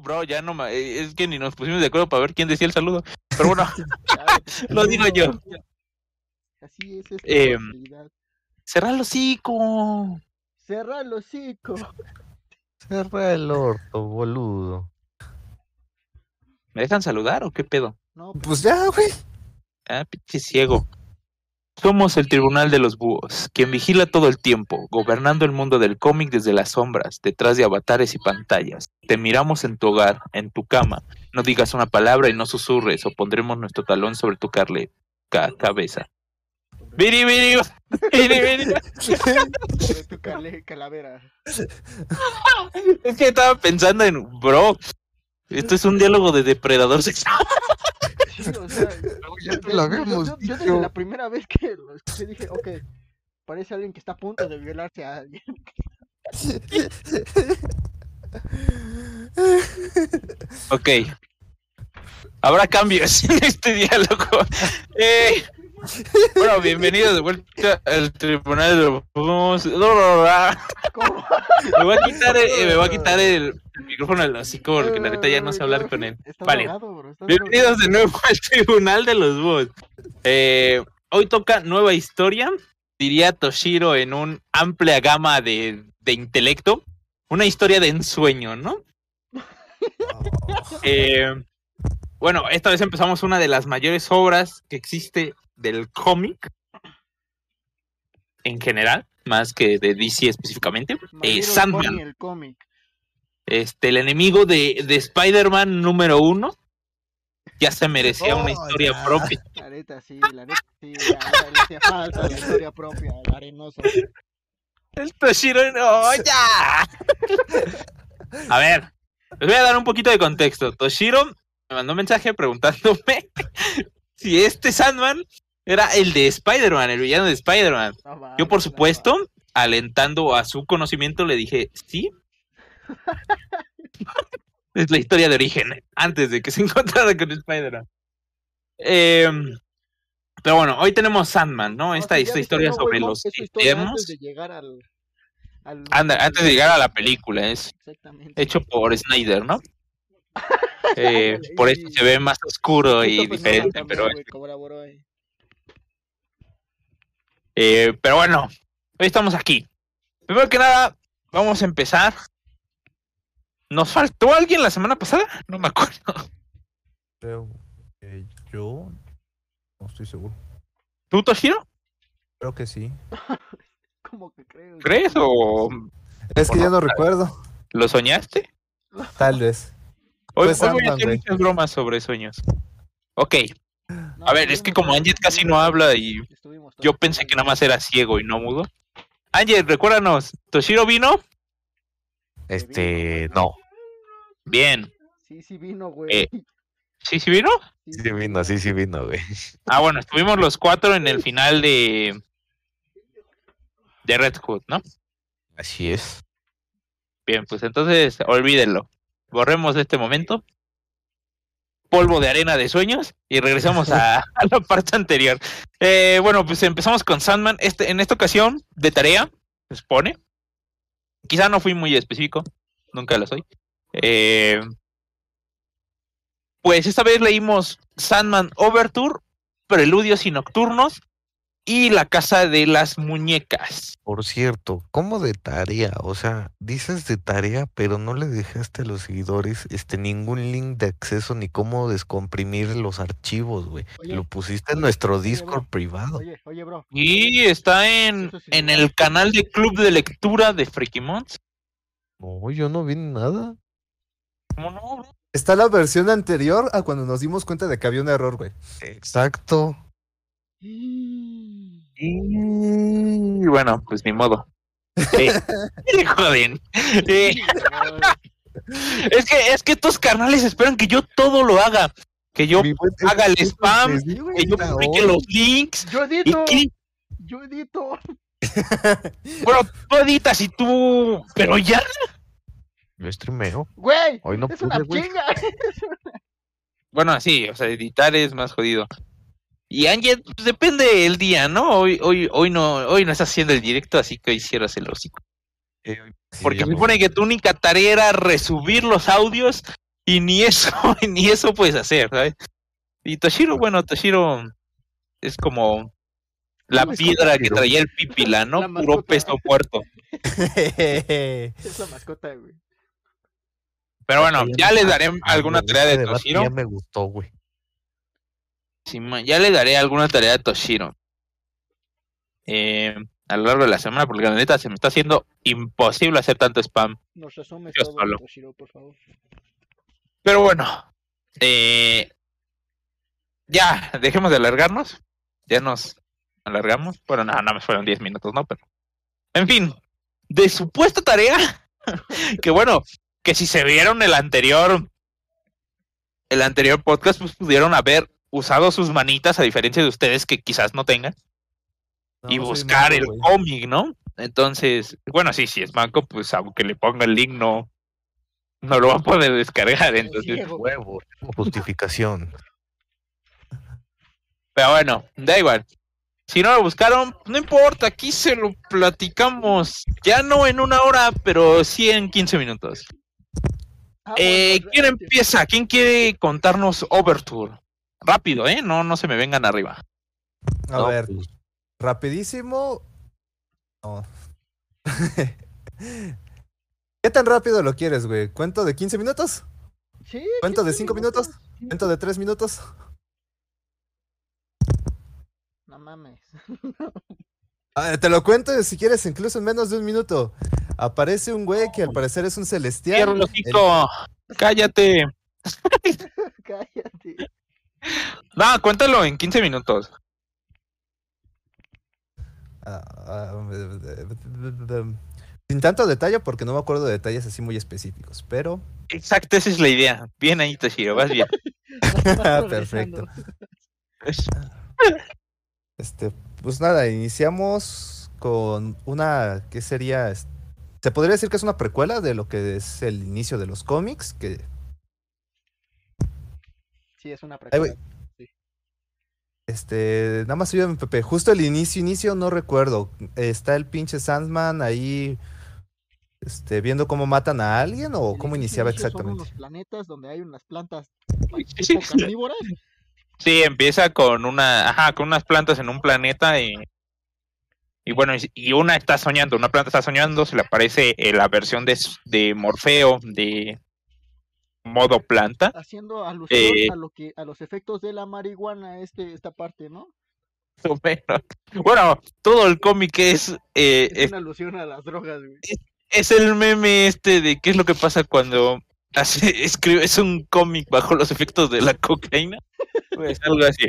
Bro, ya no me... eh, Es que ni nos pusimos de acuerdo para ver quién decía el saludo. Pero bueno, lo digo yo. Así es esta Em, posibilidad. Cerra el hocico. Cerra el hocico. Cerra el orto, boludo. ¿Me dejan saludar o qué pedo? No, Pues ya, güey. Ah, pinche ciego. Somos el Tribunal de los Búhos, quien vigila todo el tiempo, gobernando el mundo del cómic desde las sombras, detrás de avatares y pantallas. Te miramos en tu hogar, en tu cama. No digas una palabra y no susurres, o pondremos nuestro talón sobre tu carle ca- cabeza. Viri, viri, viri, viri. sobre tu cale- calavera. Es que estaba pensando en, bro, esto es un diálogo de depredador sexual. Sí, o sea, Ya te yo- lo yo- habíamos yo, yo desde la primera vez que lo escuché dije, ok, parece alguien que está a punto de violarse a alguien. Ok. Habrá cambios en este diálogo. Eh, bueno, bienvenidos de vuelta al Tribunal de los. Me voy a quitar el, me voy a quitar el, micrófono del hocico porque la neta ya no sé hablar con él. Vale. Bienvenidos de nuevo al Tribunal de los Búhos. Eh, hoy toca nueva historia, diría Toshiro en un amplia gama de, de intelecto. Una historia de ensueño, ¿no? Eh, bueno, esta vez empezamos una de las mayores obras que existe del cómic en general, más que de DC específicamente. Eh, Sandman, el cómic. este, el enemigo de, de Spider-Man número uno, ya se merecía una Oh, historia ya. propia. La neta, sí, la neta, sí. Hacía falta la historia propia, el arenoso. El Toshiro, no, ya. A ver, les voy a dar un poquito de contexto. Toshiro me mandó un mensaje preguntándome si este Sandman era el de Spider-Man, el villano de Spider-Man. No Yo, por no supuesto, alentando a su conocimiento, le dije, sí. es la historia de origen, antes de que se encontrara con Spider-Man. Em, pero bueno, hoy tenemos Sandman, ¿no? Esta, esta historia sobre los. Antes de llegar al. al Anda, antes de llegar a la película, es hecho por Snyder, ¿no? Eh, por eso se ve más oscuro y Nolan diferente, pero, güey, colaboró ahí. Eh, pero bueno, hoy estamos aquí. Primero que nada, vamos a empezar. ¿Nos faltó alguien la semana pasada? No me acuerdo. Creo que yo. No estoy seguro. ¿Tú, Toshiro? Creo que sí. ¿Cómo que creo? ¿Crees o Es que O ya no, no recuerdo. lo soñaste? Tal vez. Hoy, Pues hoy voy a hacer muchas bromas sobre sueños. Ok, No, a ver, es que como Anjet casi no habla y yo pensé que nada más era ciego y no mudo. Anjet, recuérdanos, ¿Toshiro vino? Este, no. Bien. Sí, sí vino, güey. Eh, ¿Sí, sí vino? Sí, Sí vino, sí, sí vino, güey. Ah, bueno, estuvimos los cuatro en el final de. de Red Hood, ¿no? Así es. Bien, pues entonces olvídenlo. Borremos este momento. Polvo de arena de sueños y regresamos a, la parte anterior. Eh, bueno, pues empezamos con Sandman. Este, en esta ocasión, de tarea, se supone. Quizá no fui muy específico, nunca lo soy. Eh, pues esta vez leímos Sandman Overture, Preludios y Nocturnos y La Casa de las Muñecas. Por cierto, ¿cómo de tarea? O sea, dices de tarea, pero no le dejaste a los seguidores este ningún link de acceso ni cómo descomprimir los archivos, güey. Lo pusiste en nuestro oye, Discord bro, privado. Oye, oye, bro. Y está en, sí en el canal de Club de Lectura de Freakimont. No, yo no vi nada. ¿Cómo no? bro? Está la versión anterior a cuando nos dimos cuenta de que había un error, güey. Exacto. Y bueno, pues ni modo. Eh, joden. Eh, es que es que estos carnales esperan que yo todo lo haga. Que yo haga el spam, que yo publique los links. Yo Y edito. que, Yo edito. bueno, tú editas y tú. Pero ya. Yo streameo. Güey. Hoy no es una pude, güey. chinga. Bueno, sí, o sea, editar es más jodido. Y Ángel, pues depende el día, ¿no? Hoy, hoy, hoy no, hoy no estás haciendo el directo, así que hoy cierras el hocico. Eh, Porque me- supone que tu única tarea era resubir los audios y ni eso, ni eso puedes hacer, ¿sabes? Y Toshiro, bueno, Toshiro es como la piedra que traía el pipila, ¿no? La Puro peso muerto. Es la mascota, güey. Pero bueno, Ya les daré alguna tarea este de debate Toshiro. Ya me gustó, güey. Sí, ya le daré alguna tarea de Toshiro. Eh, a lo largo de la semana, porque la neta se me está haciendo imposible hacer tanto spam. Nos resumes todo, solo. Toshiro, por favor. Pero bueno, eh, ya, dejemos de alargarnos. Ya nos alargamos. Bueno, no, no me fueron 10 minutos, ¿no? Pero, en fin, de supuesta tarea, que bueno, que si se vieron el anterior, el anterior podcast, pues pudieron haber usado sus manitas, a diferencia de ustedes que quizás no tengan, y No, buscar manco, el cómic, ¿no? Entonces, bueno, sí, si es manco, pues aunque le ponga el link, no, no lo va a poder descargar. Entonces. Huevo, justificación. Pero bueno, da igual. Si no lo buscaron, no importa, aquí se lo platicamos. Ya no en una hora, pero sí en 15 minutos. Ah, Eh, ¿Quién empieza? ¿Quién quiere contarnos Overture? Rápido, ¿eh? No, no se me vengan arriba. A No, ver, pues, rapidísimo. No. ¿Qué tan rápido lo quieres, güey? ¿Cuento de 15 minutos? Sí, ¿Cuento de 15 cinco minutos? Sí. ¿Cuento de 3 minutos? No mames. Ah, te lo cuento si quieres, incluso en menos de un minuto. Aparece un güey que al parecer es un celestial. El. Cállate. Cállate. No, cuéntalo en 15 minutos. Ah, ah, sin tanto detalle, porque no me acuerdo de detalles así muy específicos, pero Exacto, esa es la idea. Bien ahí, Toshiro, vas bien. perfecto. Este, pues nada, iniciamos con una que sería, se podría decir que es una precuela de lo que es el inicio de los cómics, que Sí, es una precuela. este, nada más ayúdame, Pepe, justo el inicio, inicio no recuerdo. Está el pinche Sandman ahí, este, viendo cómo matan a alguien o El cómo inicio- iniciaba inicio Son exactamente. unos planetas donde hay unas plantas Sí, tipo carnívoras. Sí, empieza con una, ajá, con unas plantas en un planeta y, y bueno, y- una está soñando, una planta está soñando, se le aparece eh, la versión de, de Morfeo de modo planta. haciendo alusión Eh. a lo que a los efectos de la marihuana este esta parte no. Bueno, todo el cómic es, eh, es es, una alusión a las drogas güey. es el meme este de qué es lo que pasa cuando hace, escribe, es un cómic bajo los efectos de la cocaína. Pues algo así.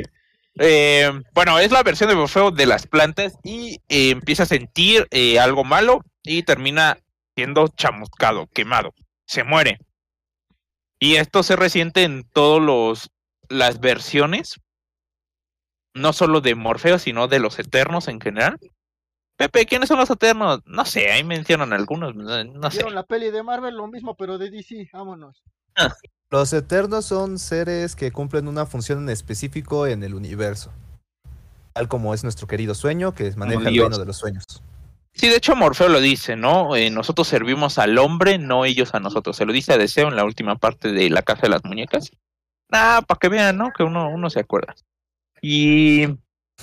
Eh, bueno, es la versión de Morfeo de las plantas y eh, empieza a sentir algo malo y termina siendo chamuscado, quemado. Se muere. Y esto se resiente en todos los las versiones, no solo de Morfeo, sino de los Eternos en general. Pepe, ¿quiénes son los Eternos? No sé, ahí mencionan algunos, no no sé. vieron la peli de Marvel lo mismo pero de DC vámonos Los Eternos son seres que cumplen una función en específico en el universo. Tal como es nuestro querido sueño, que maneja el reino de los sueños. Sí, de hecho Morfeo lo dice, ¿no? Eh, nosotros servimos al hombre, no ellos a nosotros. Se lo dice a Deseo en la última parte de La Casa de las Muñecas. Ah, para que vean, ¿no? Que uno, uno se acuerda. Y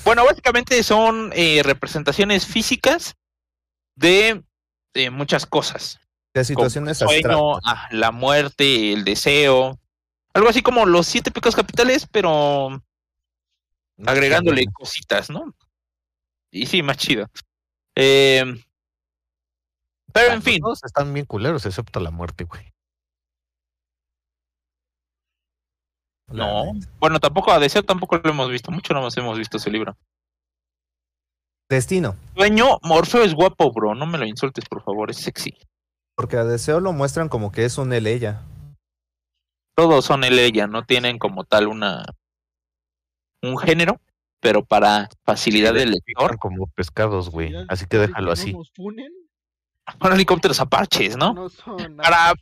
bueno, básicamente son eh, representaciones físicas de, de muchas cosas. De Como situaciones el sueño, ah, la muerte, el deseo. Algo así como los siete picos capitales, pero agregándole cositas, ¿no? Y sí, más chido. Eh, pero en fin, Todos están bien culeros, excepto la muerte, güey. no. Bueno, tampoco a Deseo tampoco lo hemos visto. Mucho no hemos visto ese libro. Destino. Sueño, Morfeo es guapo, bro. No me lo insultes, por favor. Es sexy. Porque a Deseo lo muestran como que es un él ella. Todos son él ella. No tienen como tal una un género, pero para facilidad del lector, como pescados, güey. Así que déjalo así. son helicópteros apaches, ¿no? no son para,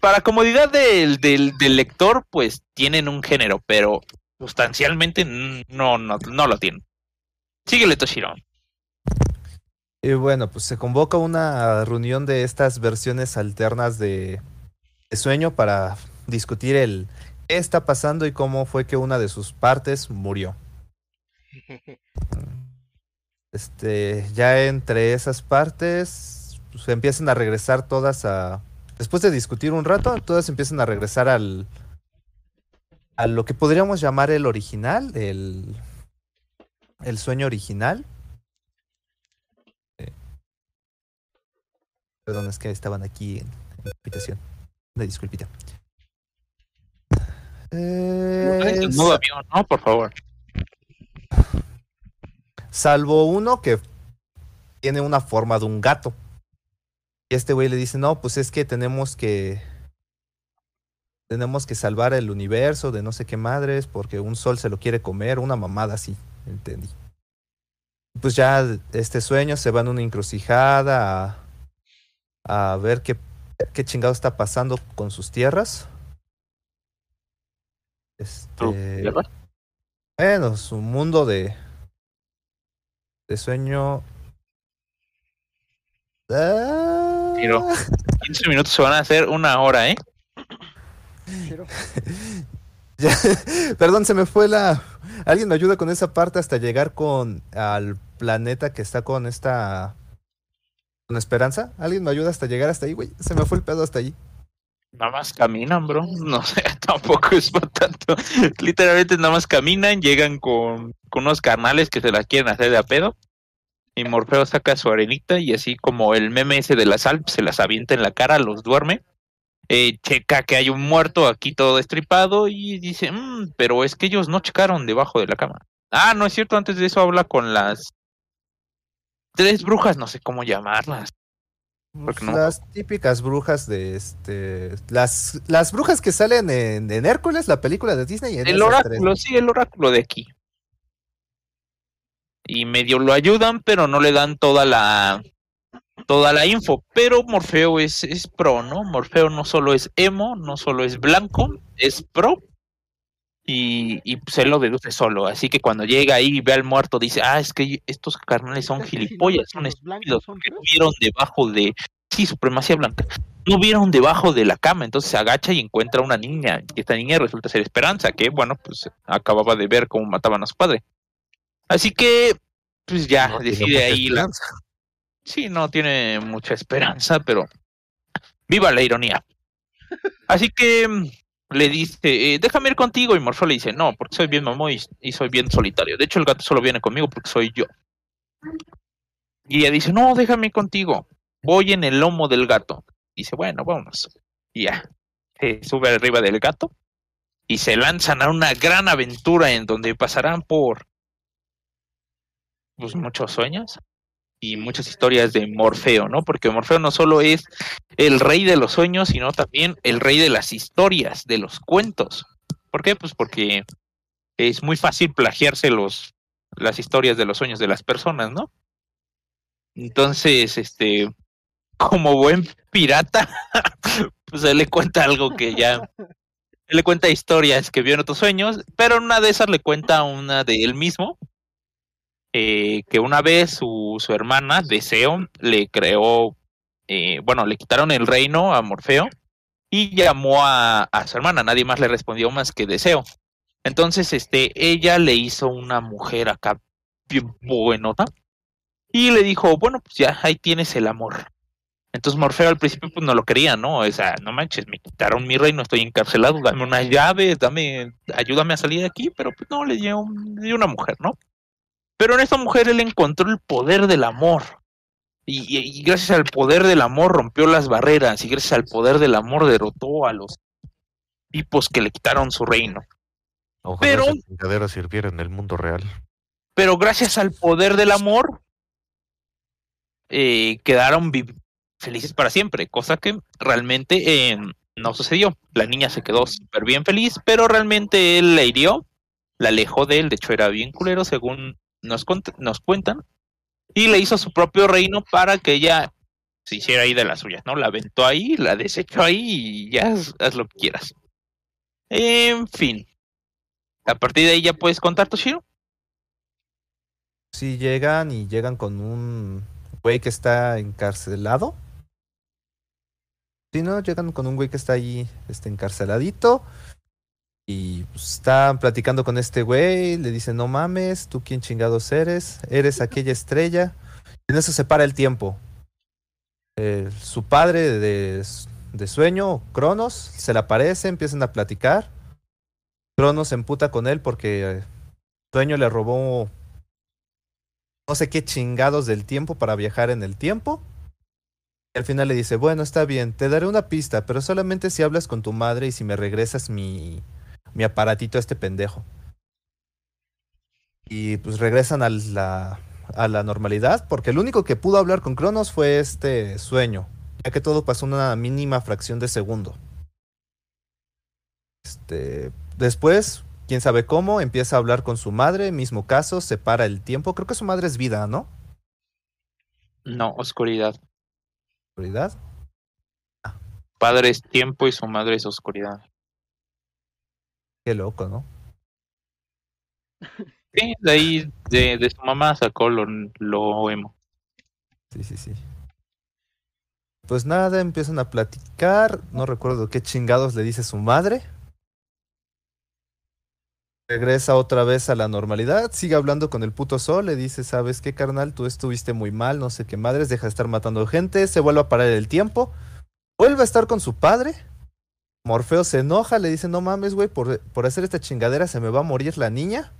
para comodidad del, del, del lector, pues tienen un género, pero sustancialmente no, no, no lo tienen. Síguele, Toshiro. Y bueno, pues se convoca una reunión de estas versiones alternas de, de sueño para discutir el qué está pasando y cómo fue que una de sus partes murió. Este, ya entre esas partes pues, empiezan a regresar todas a. Después de discutir un rato, todas empiezan a regresar al. a lo que podríamos llamar el original, el. el sueño original. Eh, Perdón, es que estaban aquí en, en la habitación. Una disculpita. Eh, En modo avión, ¿no? Por favor. Salvo uno que tiene una forma de un gato. Y este güey le dice, no, pues es que tenemos que... Tenemos que salvar el universo de no sé qué madres porque un sol se lo quiere comer, una mamada así, entendí. Pues ya este sueño se va en una encrucijada a, a ver qué, qué chingado está pasando con sus tierras. ¿Tú, Este. Bueno, su mundo de, de sueño. Ah, Pero 15 minutos se van a hacer una hora, ¿eh? Pero, ya, perdón, se me fue la. Alguien me ayuda con esa parte hasta llegar con al planeta que está con esta. Con Esperanza. Alguien me ayuda hasta llegar hasta ahí, güey. Se me fue el pedo hasta allí. Nada más caminan, bro. No sé, tampoco es para tanto. Literalmente nada más caminan, llegan con, con unos carnales que se las quieren hacer de a pedo. Y Morfeo saca su arenita y así como el meme ese de la sal, se las avienta en la cara, los duerme. Eh, checa que hay un muerto aquí todo destripado y dice, "Mm, pero es que ellos no checaron debajo de la cama. Ah, no es cierto, antes de eso habla con las tres brujas, no sé cómo llamarlas. No- Las típicas brujas de este. Las, las brujas que salen en, en Hércules, la película de Disney. en El oráculo, tres. sí, el oráculo de aquí. Y medio lo ayudan, pero no le dan toda la toda la info. Pero Morfeo es, es pro, ¿no? Morfeo no solo es emo, no solo es blanco, es pro. Y, y pues él lo deduce solo. Así que cuando llega ahí y ve al muerto, dice, ah, es que estos carnales son que gilipollas, son estúpidos, porque no vieron debajo de... Sí, supremacía blanca. No vieron debajo de la cama, entonces se agacha y encuentra una niña. Y esta niña resulta ser Esperanza, que bueno, pues acababa de ver cómo mataban a su padre. Así que, pues ya, No decide ahí la... Sí, no tiene mucha esperanza, pero viva la ironía. Así que mm, le dice, eh, déjame ir contigo, y Morfeo le dice, no, porque soy bien mamón y, y soy bien solitario. De hecho, el gato solo viene conmigo porque soy yo. Y ella dice, no, déjame ir contigo. Voy en el lomo del gato. Dice, bueno, vámonos. Y ya, se sube arriba del gato y se lanzan a una gran aventura en donde pasarán por pues, muchos sueños y muchas historias de Morfeo, ¿no? Porque Morfeo no solo es el rey de los sueños, sino también el rey de las historias, de los cuentos. ¿Por qué? Pues porque es muy fácil plagiarse los, las historias de los sueños de las personas, ¿no? Entonces, este, como buen pirata, pues él le cuenta algo que ya, él le cuenta historias que vio en otros sueños, pero una de esas le cuenta una de él mismo, eh, que una vez su, su hermana, Deseo, le creó, eh, bueno, le quitaron el reino a Morfeo y llamó a, a su hermana, nadie más le respondió más que Deseo. Entonces, este, ella le hizo una mujer acá bien buenota y le dijo, bueno, pues ya ahí tienes el amor. Entonces Morfeo al principio pues no lo quería, ¿no? O sea, no manches, me quitaron mi reino, estoy encarcelado, dame una llave, dame, ayúdame a salir de aquí, pero pues no, le dio, le dio una mujer, ¿no? Pero en esta mujer él encontró el poder del amor. Y, gracias al poder del amor rompió las barreras. Y gracias al poder del amor derrotó a los tipos que le quitaron su reino. Ojalá Pero- sirviera en el mundo real. Pero gracias al poder del amor, eh, quedaron felices para siempre. Cosa que realmente eh, no sucedió. La niña se quedó súper bien feliz, pero realmente él la hirió, la alejó de él. De hecho, era bien culero, según nos, nos cuentan. Y le hizo su propio reino para que ella se hiciera ahí de las suyas, ¿no? La aventó ahí, la desechó ahí y ya haz, lo que quieras. En fin. A partir de ahí ya puedes contar, Toshiro. Sí, llegan y llegan con un, güey que está encarcelado. Sí, ¿no? Llegan con un güey que está ahí este, encarceladito. Y pues, están platicando con este güey. Le dicen, no mames, ¿tú quién chingados eres? Eres aquella estrella. Y en eso se para el tiempo. Su padre de, de sueño, Cronos, se le aparece, empiezan a platicar. Cronos se emputa con él porque eh, Sueño le robó no sé qué chingados del tiempo para viajar en el tiempo. Y al final le dice, bueno, está bien, te daré una pista, pero solamente si hablas con tu madre y si me regresas mi, mi aparatito a este pendejo. Y pues regresan a la, a la normalidad, porque el único que pudo hablar con Cronos fue este sueño, ya que todo pasó en una mínima fracción de segundo. Este, después, quién sabe cómo, empieza a hablar con su madre, mismo caso, separa el tiempo. Creo que su madre es vida, ¿no? No, oscuridad. ¿Oscuridad? Padre es tiempo y su madre es oscuridad. Qué loco, ¿no? Sí, de ahí, de, de su mamá sacó lo, lo emo. Sí, sí, sí. Pues nada, empiezan a platicar. No recuerdo qué chingados le dice su madre. Regresa otra vez a la normalidad, sigue hablando con el puto sol, le dice, ¿sabes qué, carnal? Tú estuviste muy mal, no sé qué madres, deja de estar matando gente, se vuelve a parar el tiempo, vuelve a estar con su padre. Morfeo se enoja, le dice, no mames, güey, por, por hacer esta chingadera se me va a morir la niña.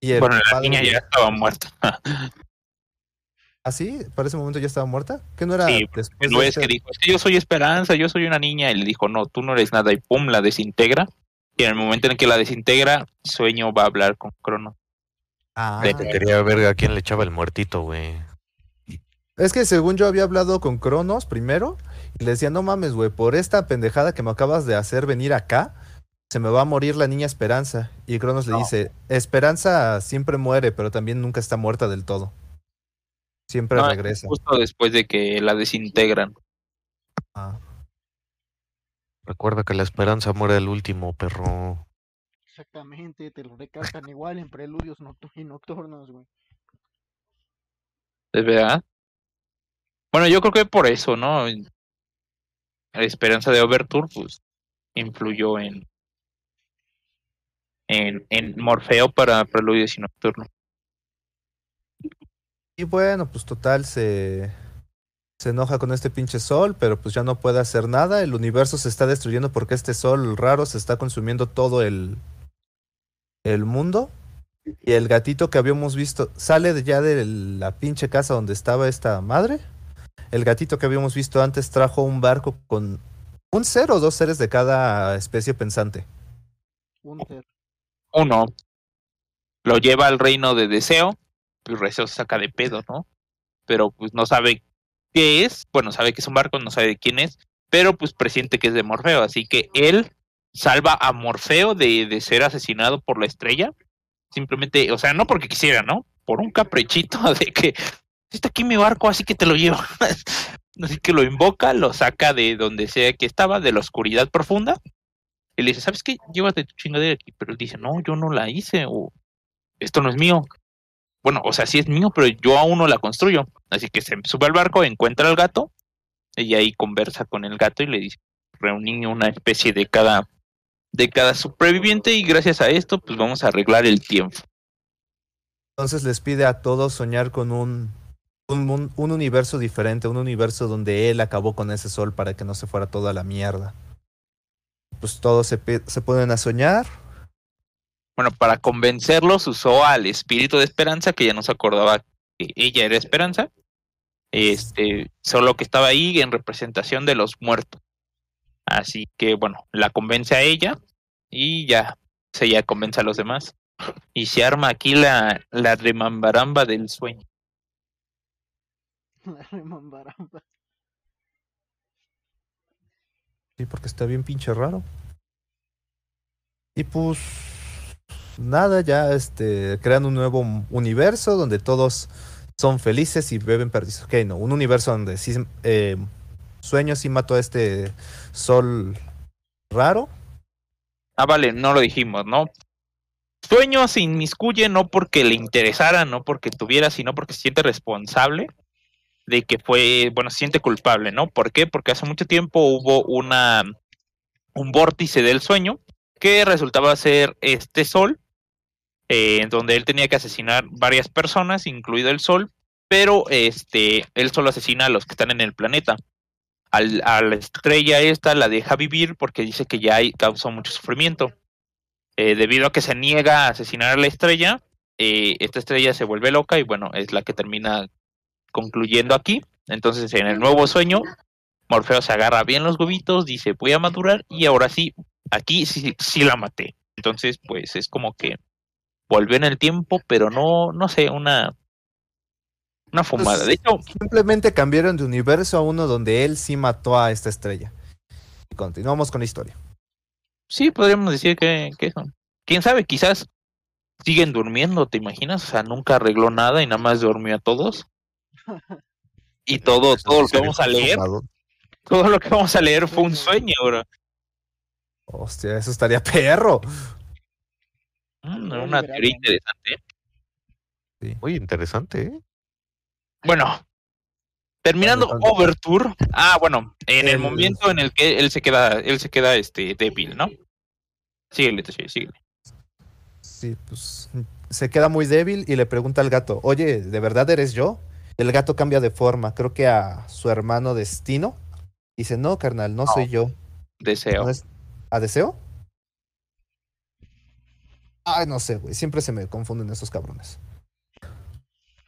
Y el Bueno, la niña le- ya estaba muerta. ¿Ah, sí? ¿Para ese momento ya estaba muerta? ¿Que no era Sí, después Lo de es este- que dijo, es que yo soy Esperanza, yo soy una niña. Y le dijo, no, tú no eres nada. Y pum, la desintegra. Y en el momento en que la desintegra, Sueño va a hablar con Crono. Ah, de- Quería ver a quién le echaba el muertito, güey. Es que según yo había hablado con Cronos primero le decía, no mames, güey, por esta pendejada que me acabas de hacer venir acá, se me va a morir la niña Esperanza. Y Cronos le dice, Esperanza siempre muere, pero también nunca está muerta del todo. Siempre No, regresa. Justo después de que la desintegran. Ah. Recuerda que la esperanza muere el último, perro. Exactamente, te lo recalcan igual en preludios y nocturnos, güey. ¿Es verdad? Bueno, yo creo que por eso, ¿no? La esperanza de Overture, pues, influyó en, en, Morfeo para Preludios y Nocturno. Y bueno, pues total se, se enoja con este pinche sol, pero pues ya no puede hacer nada. El universo se está destruyendo porque este sol raro se está consumiendo todo el, el mundo. Y el gatito que habíamos visto sale ya de la pinche casa donde estaba esta madre. El gatito que habíamos visto antes trajo un barco con un ser o dos seres de cada especie pensante. Un ser. Uno lo lleva al reino de Deseo, pues Deseo se saca de pedo, ¿no? Pero pues no sabe qué es, bueno, sabe que es un barco, no sabe de quién es, pero pues presiente que es de Morfeo, así que él salva a Morfeo de, de ser asesinado por la estrella, simplemente, o sea, no porque quisiera, ¿no? Por un caprichito de que está aquí mi barco, así que te lo llevo. Así que lo invoca, lo saca de donde sea que estaba, de la oscuridad profunda, y le dice, ¿sabes qué? Llévate tu chingadera aquí. Pero él dice, no, yo no la hice, o esto no es mío. Bueno, o sea, sí es mío, pero yo aún no la construyo. Así que se sube al barco, encuentra al gato, y ahí conversa con el gato y le dice, reuní una especie de cada, de cada superviviente, y gracias a esto, pues vamos a arreglar el tiempo. Entonces les pide a todos soñar con un, un, un universo diferente, un universo donde él acabó con ese sol para que no se fuera toda la mierda. Pues todos se, se ponen a soñar. Bueno, para convencerlos usó al espíritu de Esperanza, que ya no se acordaba que ella era Esperanza. Este, solo que estaba ahí en representación de los muertos. Así que bueno, la convence a ella y ya, se ya convence a los demás. Y se arma aquí la, la remambaramba del sueño. La remambaramba. Sí, porque está bien pinche raro. Y pues nada, ya este crean un nuevo universo donde todos son felices y beben perdiz. Ok, no, un universo donde sí eh, sueño sí mató a este sol raro. Ah, vale, no lo dijimos, ¿no? sueño se inmiscuye no porque le interesara, no porque tuviera, sino porque se siente responsable de que fue, bueno, se siente culpable, ¿no? ¿Por qué? Porque hace mucho tiempo hubo una un vórtice del sueño que resultaba ser este sol, eh, en donde él tenía que asesinar varias personas, incluido el sol, pero este, él solo asesina a los que están en el planeta. Al- a la estrella esta la deja vivir porque dice que ya hay, causó mucho sufrimiento. Eh, debido a que se niega a asesinar a la estrella, eh, esta estrella se vuelve loca y bueno, es la que termina concluyendo aquí. Entonces, en el nuevo sueño, Morfeo se agarra bien los huevitos, dice, voy a madurar y ahora sí, aquí sí, sí la maté. Entonces, pues es como que volvió en el tiempo, pero no, no sé, una, una fumada. De hecho, Simplemente cambiaron de universo a uno donde él sí mató a esta estrella. Y continuamos con la historia. sí, podríamos decir que, que eso. Quién sabe, quizás siguen durmiendo, ¿te imaginas? O sea, nunca arregló nada y nada más durmió a todos. Y todo, Eso todo lo que vamos a leer, todo lo que vamos a leer fue un sueño, bro. Hostia, eso estaría perro. Mm, una teoría ¿no? interesante. Muy interesante, ¿eh? Bueno, terminando Overture. Ah, bueno, en el El- momento en el que él se queda, él se queda este débil, ¿no? Síguele, Toshi, síguele. Sí, pues se queda muy débil y le pregunta al gato, oye, ¿de verdad eres yo? El gato cambia de forma, creo que a su hermano Destino. Dice, no, carnal, no soy yo. Deseo. ¿No es- ¿A Deseo? Ay, no sé, güey. Siempre se me confunden esos cabrones.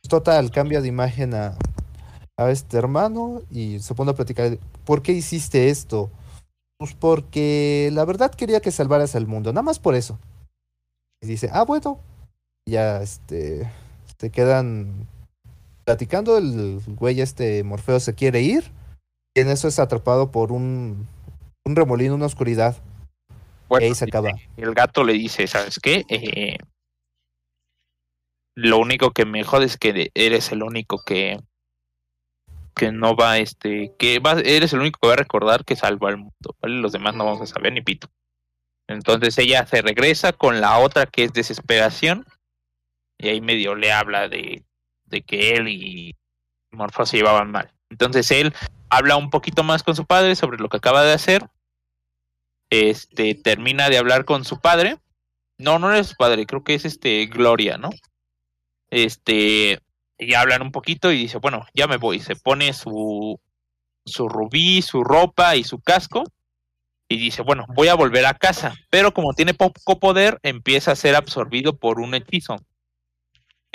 Total, cambia de imagen a, a este hermano y se pone a platicar. ¿Por qué hiciste esto? Pues porque la verdad quería que salvaras al mundo, nada más por eso. Y dice, ah, bueno. Ya, este, se quedan platicando. El güey, este Morfeo, se quiere ir. Y en eso es atrapado por un, un remolino, una oscuridad. Bueno, y ahí se acaba. el gato le dice, ¿sabes qué? Eh, lo único que me jode es que eres el único que que no va, este, que va, eres el único que va a recordar que salvó al mundo, ¿vale? Los demás no vamos a saber ni pito. Entonces ella se regresa con la otra que es desesperación y ahí medio le habla de, de que él y Morfeo se llevaban mal. Entonces él habla un poquito más con su padre sobre lo que acaba de hacer este termina de hablar con su padre. No, no es su padre, creo que es este Gloria, ¿no? Este, y hablan un poquito y dice, bueno, ya me voy. Se pone su su rubí, su ropa y su casco y dice, bueno, voy a volver a casa, pero como tiene poco poder, empieza a ser absorbido por un hechizo.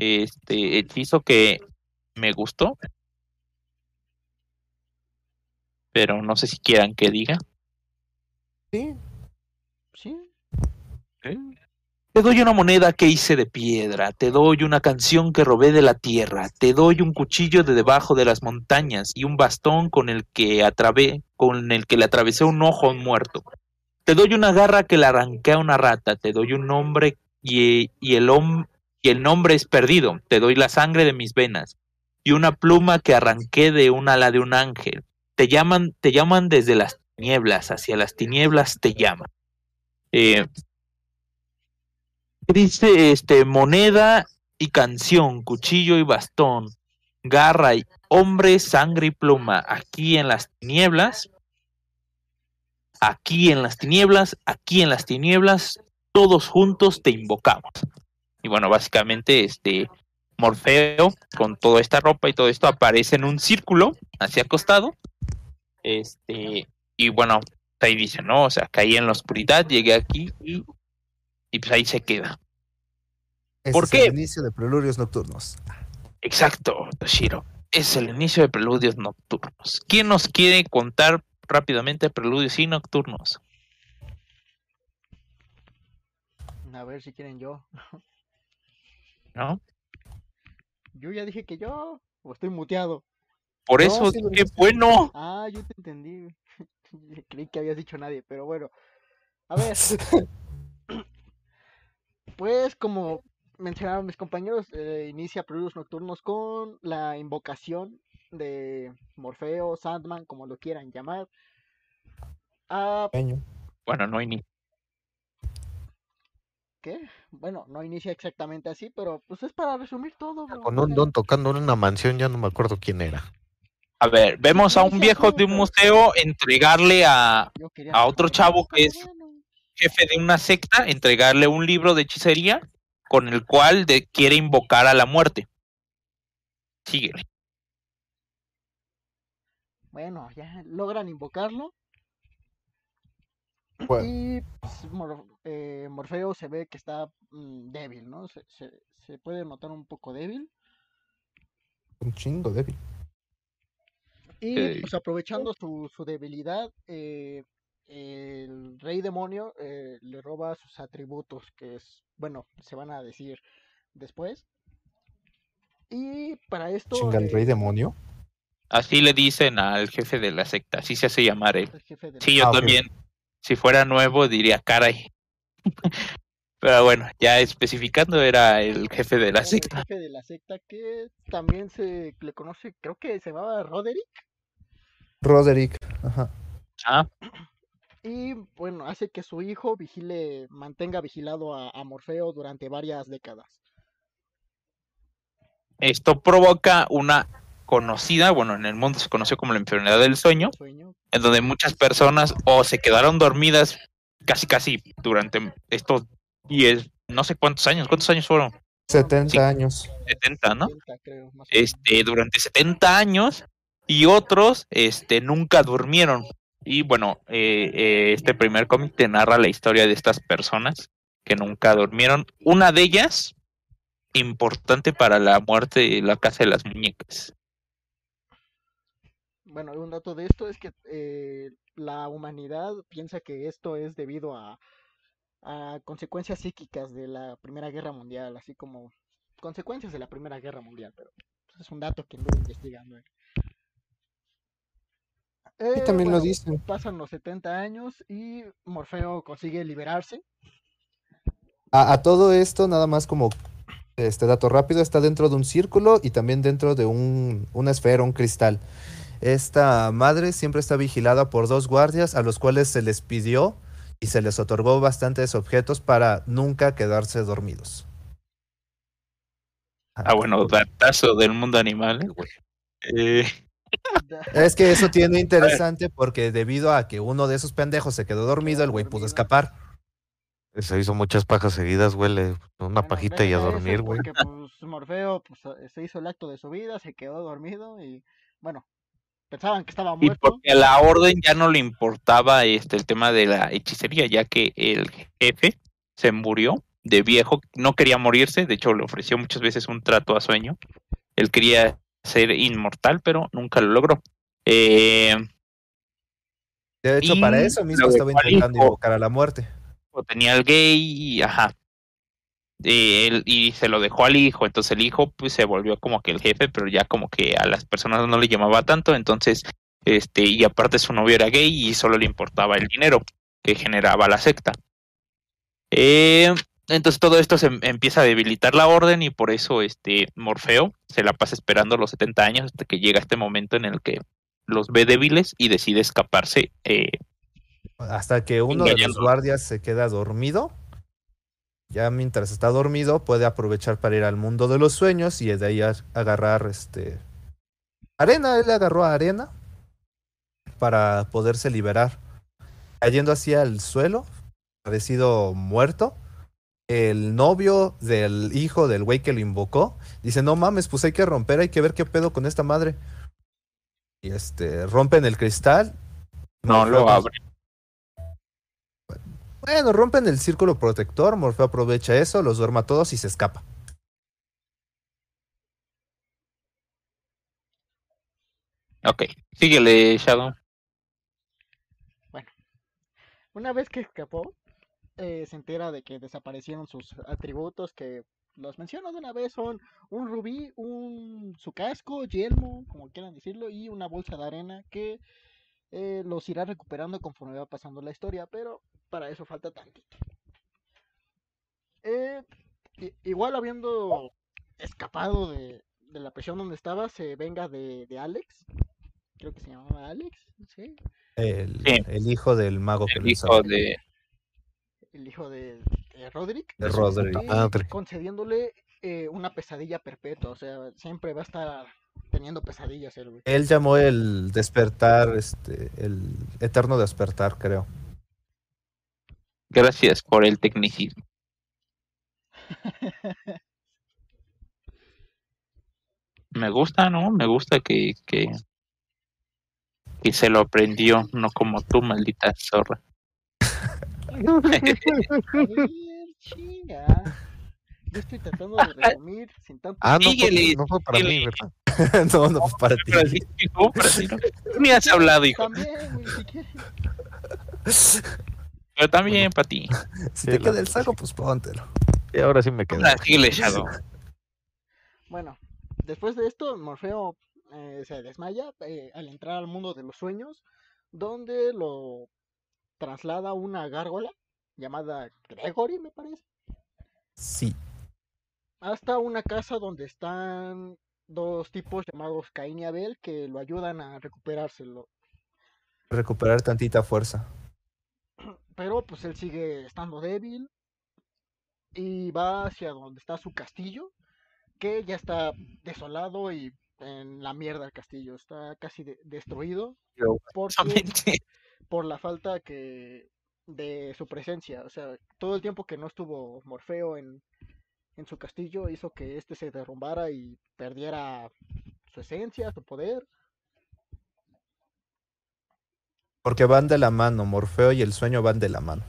Este hechizo que me gustó, pero no sé si quieran que diga. Sí, Sí, Te doy una moneda que hice de piedra, te doy una canción que robé de la tierra, te doy un cuchillo de debajo de las montañas y un bastón con el que con el que le atravesé un ojo a un muerto. Te doy una garra que le arranqué a una rata, te doy un nombre y, y el hom- y el nombre es perdido, te doy la sangre de mis venas y una pluma que arranqué de un ala de un ángel. Te llaman, te llaman desde las tinieblas, hacia las tinieblas te llaman. Eh, Dice este moneda y canción, cuchillo y bastón, garra y hombre, sangre y pluma, aquí en las tinieblas, aquí en las tinieblas, aquí en las tinieblas, todos juntos te invocamos. Y bueno, básicamente este Morfeo con toda esta ropa y todo esto aparece en un círculo hacia acostado. Este, y bueno, ahí dice, ¿no? O sea, caí en la oscuridad, llegué aquí y y pues ahí se queda. ese ¿Por es qué? el inicio de Preludios Nocturnos. Exacto, Toshiro. Es el inicio de Preludios Nocturnos. ¿Quién nos quiere contar rápidamente Preludios y Nocturnos? a ver si quieren yo. ¿No? Yo ya dije que yo, o estoy muteado. Por No, eso, sí qué bueno. Ah, yo te entendí. Creí que habías dicho nadie, pero bueno. A ver, pues como mencionaron mis compañeros, eh, inicia Preludios Nocturnos con la invocación de Morfeo, Sandman, como lo quieran llamar. a Pequeño. Bueno, no hay ni. ¿Qué? Bueno, no inicia exactamente así, pero pues es para resumir todo. bro, Con o un don tocando en una mansión, ya no me acuerdo quién era. A ver, vemos a un viejo de un museo entregarle a a otro chavo que es- jefe de una secta, entregarle un libro de hechicería con el cual de- quiere invocar a la muerte. Síguele. Bueno, ya logran invocarlo. Bueno. Y pues, Mor- eh, Morfeo se ve que está mm, débil, ¿no? Se, se, se puede notar un poco débil. Un chingo débil. Y pues aprovechando su, su debilidad, eh, el rey demonio eh, le roba sus atributos, que es, bueno, se van a decir después. Y para esto... Chinga el eh, rey demonio. Así le dicen al jefe de la secta, así se hace llamar él. el jefe de la- Sí, yo Ah, también. Si fuera nuevo diría caray. Pero bueno, ya especificando era el jefe de la el secta. jefe de la secta que también se le conoce, creo que se llamaba Roderick. Roderick. Ajá. Ah, Y bueno, hace que su hijo vigile, mantenga vigilado a, a Morfeo durante varias décadas. esto provoca una conocida, bueno, en el mundo se conoció como la enfermedad del sueño, en donde muchas personas o se quedaron dormidas casi casi durante estos 10, no sé cuántos años, ¿cuántos años fueron? 70 Sí. años. 70, ¿no? 70, creo, más o menos. Este, durante 70 años y otros este, nunca durmieron. Y bueno, eh, eh, este primer cómic te narra la historia de estas personas que nunca durmieron. Una de ellas, importante para la muerte de la casa de las muñecas. Bueno, un dato de esto es que eh, la humanidad piensa que esto es debido a, a consecuencias psíquicas de la Primera Guerra Mundial, así como consecuencias de la Primera Guerra Mundial, pero pues, es un dato que anduve investigando. eh. Y Eh, también lo dicen. Pasan los 70 años y Morfeo consigue liberarse. A, a todo esto, nada más como este dato rápido, está dentro de un círculo y también dentro de un, una esfera, un cristal. Esta madre siempre está vigilada por dos guardias a los cuales se les pidió y se les otorgó bastantes objetos para nunca quedarse dormidos. Ah, bueno, datazo del mundo animal. ¿eh? Eh, Es que eso tiene interesante porque debido a que uno de esos pendejos se quedó dormido, el güey pudo escapar. Se hizo muchas pajas seguidas, güey. le- Una Bueno, pajita y a dormir, güey. Porque pues, Morfeo pues, se hizo el acto de su vida, se quedó dormido y bueno, pensaban que estaba Y muerto. porque a la orden ya no le importaba este el tema de la hechicería, ya que el jefe se murió de viejo, no quería morirse, de hecho le ofreció muchas veces un trato a sueño. Él quería ser inmortal, pero nunca lo logró. Eh, De hecho, para Y eso mismo estaba intentando invocar a la muerte. o tenía el gay y ajá. Eh, él- y se lo dejó al hijo, entonces el hijo pues se volvió como que el jefe, pero ya como que a las personas no le llamaba tanto, entonces este y aparte su novio era gay y solo le importaba el dinero que generaba la secta. Eh, entonces todo esto se em- empieza a debilitar la orden y por eso este Morfeo se la pasa esperando los 70 años hasta que llega este momento en el que los ve débiles y decide escaparse eh, Hasta que uno de los guardias se queda dormido. Ya mientras está dormido, puede aprovechar para ir al mundo de los sueños y de ahí a- agarrar este arena. Él agarró arena para poderse liberar. Cayendo hacia el suelo, parecido muerto. El novio del hijo del güey que lo invocó dice: No mames, pues hay que romper, hay que ver qué pedo con esta madre. Y este, rompen el cristal. no lo Morfeo- abre. Bueno, rompen el círculo protector, Morfeo aprovecha eso, los duerma a todos y se escapa. Ok, síguele, Shadow. Una vez que escapó, eh, se entera de que desaparecieron sus atributos que los menciono de una vez son un rubí, un su casco, yelmo, como quieran decirlo, y una bolsa de arena que eh, los irá recuperando conforme va pasando la historia, pero para eso falta tantito. Eh, igual habiendo escapado de, de la prisión donde estaba, se venga de, de Alex. Creo que se llamaba Alex, ¿sí? El, Sí. el hijo del mago que El lo hijo hizo. de. el hijo de, de de Roderick, De Roderick. madre. concediéndole eh, una pesadilla perpetua. O sea, siempre va a estar teniendo pesadillas güey. Él llamó el despertar, este, el eterno despertar, creo. Gracias por el tecnicismo. Me gusta, ¿no? Me gusta que, que, que se lo aprendió, no como tú, maldita zorra. Yo estoy tratando de resumir sin tanto. Ah, no fue, no fue para mí. ¿verdad? no, no, para ti. Para ti, no, para ti, no. Tú ni has hablado, hijo. También. Pero también para ti. Si te queda el saco, pues póntelo. Y ahora sí me Shadow. Bueno, después de esto, Morfeo eh, se desmaya eh, al entrar al mundo de los sueños, donde lo traslada una gárgola llamada Gregory, me parece, Sí. hasta una casa donde están dos tipos llamados Caín y Abel que lo ayudan a recuperárselo. Recuperar tantita fuerza. Pero pues él sigue estando débil y va hacia donde está su castillo, que ya está desolado y en la mierda el castillo, está casi de- destruido porque, por la falta que de su presencia, o sea, todo el tiempo que no estuvo Morfeo en, en su castillo hizo que este se derrumbara y perdiera su esencia, su poder. Porque van de la mano. Morfeo y el sueño van de la mano.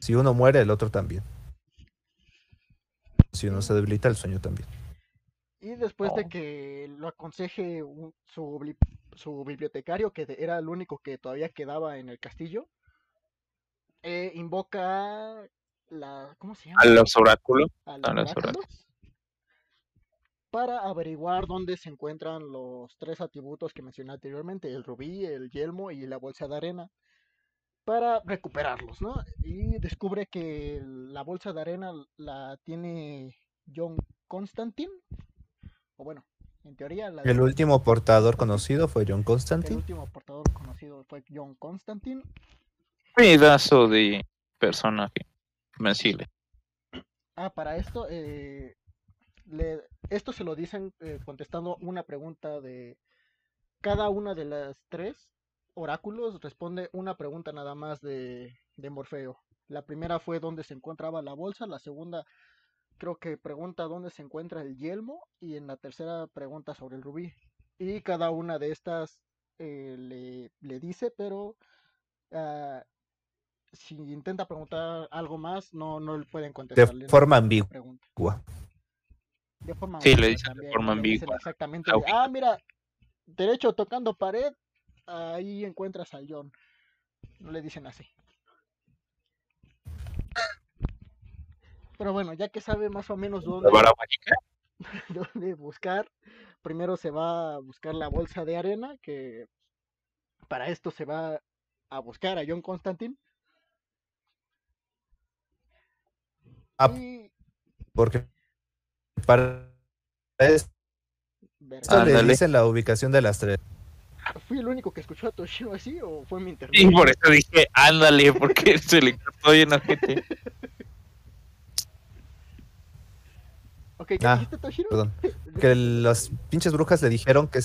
Si uno muere, el otro también. Si uno se debilita, el sueño también. Y después de Oh. que lo aconseje un- su, su bibliotecario, que era el único que todavía quedaba en el castillo, eh, invoca la... ¿Cómo se llama? A los oráculos. a a los los oráculos para averiguar dónde se encuentran los tres atributos que mencioné anteriormente, el rubí, el yelmo y la bolsa de arena, para recuperarlos, ¿no? Y descubre que la bolsa de arena la tiene John Constantine, o bueno, en teoría la El último portador conocido fue John el Constantine. último portador conocido fue John Constantine, Pedazo de personaje. Ah, para esto, eh, esto se lo dicen eh, contestando una pregunta de cada una de las tres oráculos responde una pregunta nada más de, de Morfeo. La primera fue dónde se encontraba la bolsa, la segunda creo que pregunta dónde se encuentra el yelmo y en la tercera pregunta sobre el rubí. Y cada una de estas eh, le, le dice, pero ah, si intenta preguntar algo más, no, no le pueden De contestar. forma ambigua. pregunta. De forma Sí, le dicen de forma ambigua. Exactamente. De, ah, mira, derecho tocando pared, ahí encuentras al John. No le dicen así. Pero bueno, ya que sabe más o menos dónde, dónde buscar, primero se va a buscar la bolsa de arena, que para esto se va a buscar a John Constantine. Ah, Y porque para esto verga, le dicen la ubicación de las tres. ¿fui el único que escuchó a Toshiro así o fue mi internet? Y por eso dije, ándale, porque se le cortó bien a gente. Ok, ¿qué Ah, dijiste, Toshiro? Perdón. Que las pinches brujas le dijeron que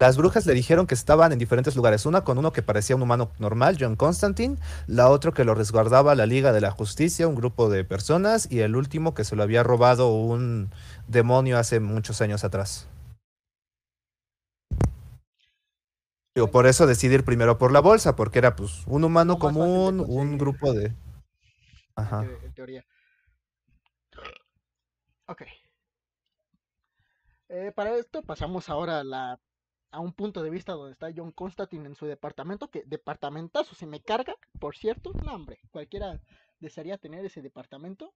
las brujas le dijeron que estaban en diferentes lugares. Una con uno que parecía un humano normal, John Constantine, la otra que lo resguardaba la Liga de la Justicia, un grupo de personas, y el último que se lo había robado un demonio hace muchos años atrás. Digo, por eso decidí ir primero por la bolsa, porque era pues un humano común, un grupo de. Ajá. en teoría. Ok. Eh, para esto pasamos ahora a, la, a un punto de vista donde está John Constantine en su departamento, que departamentazo, se me carga, por cierto, no hombre, cualquiera desearía tener ese departamento.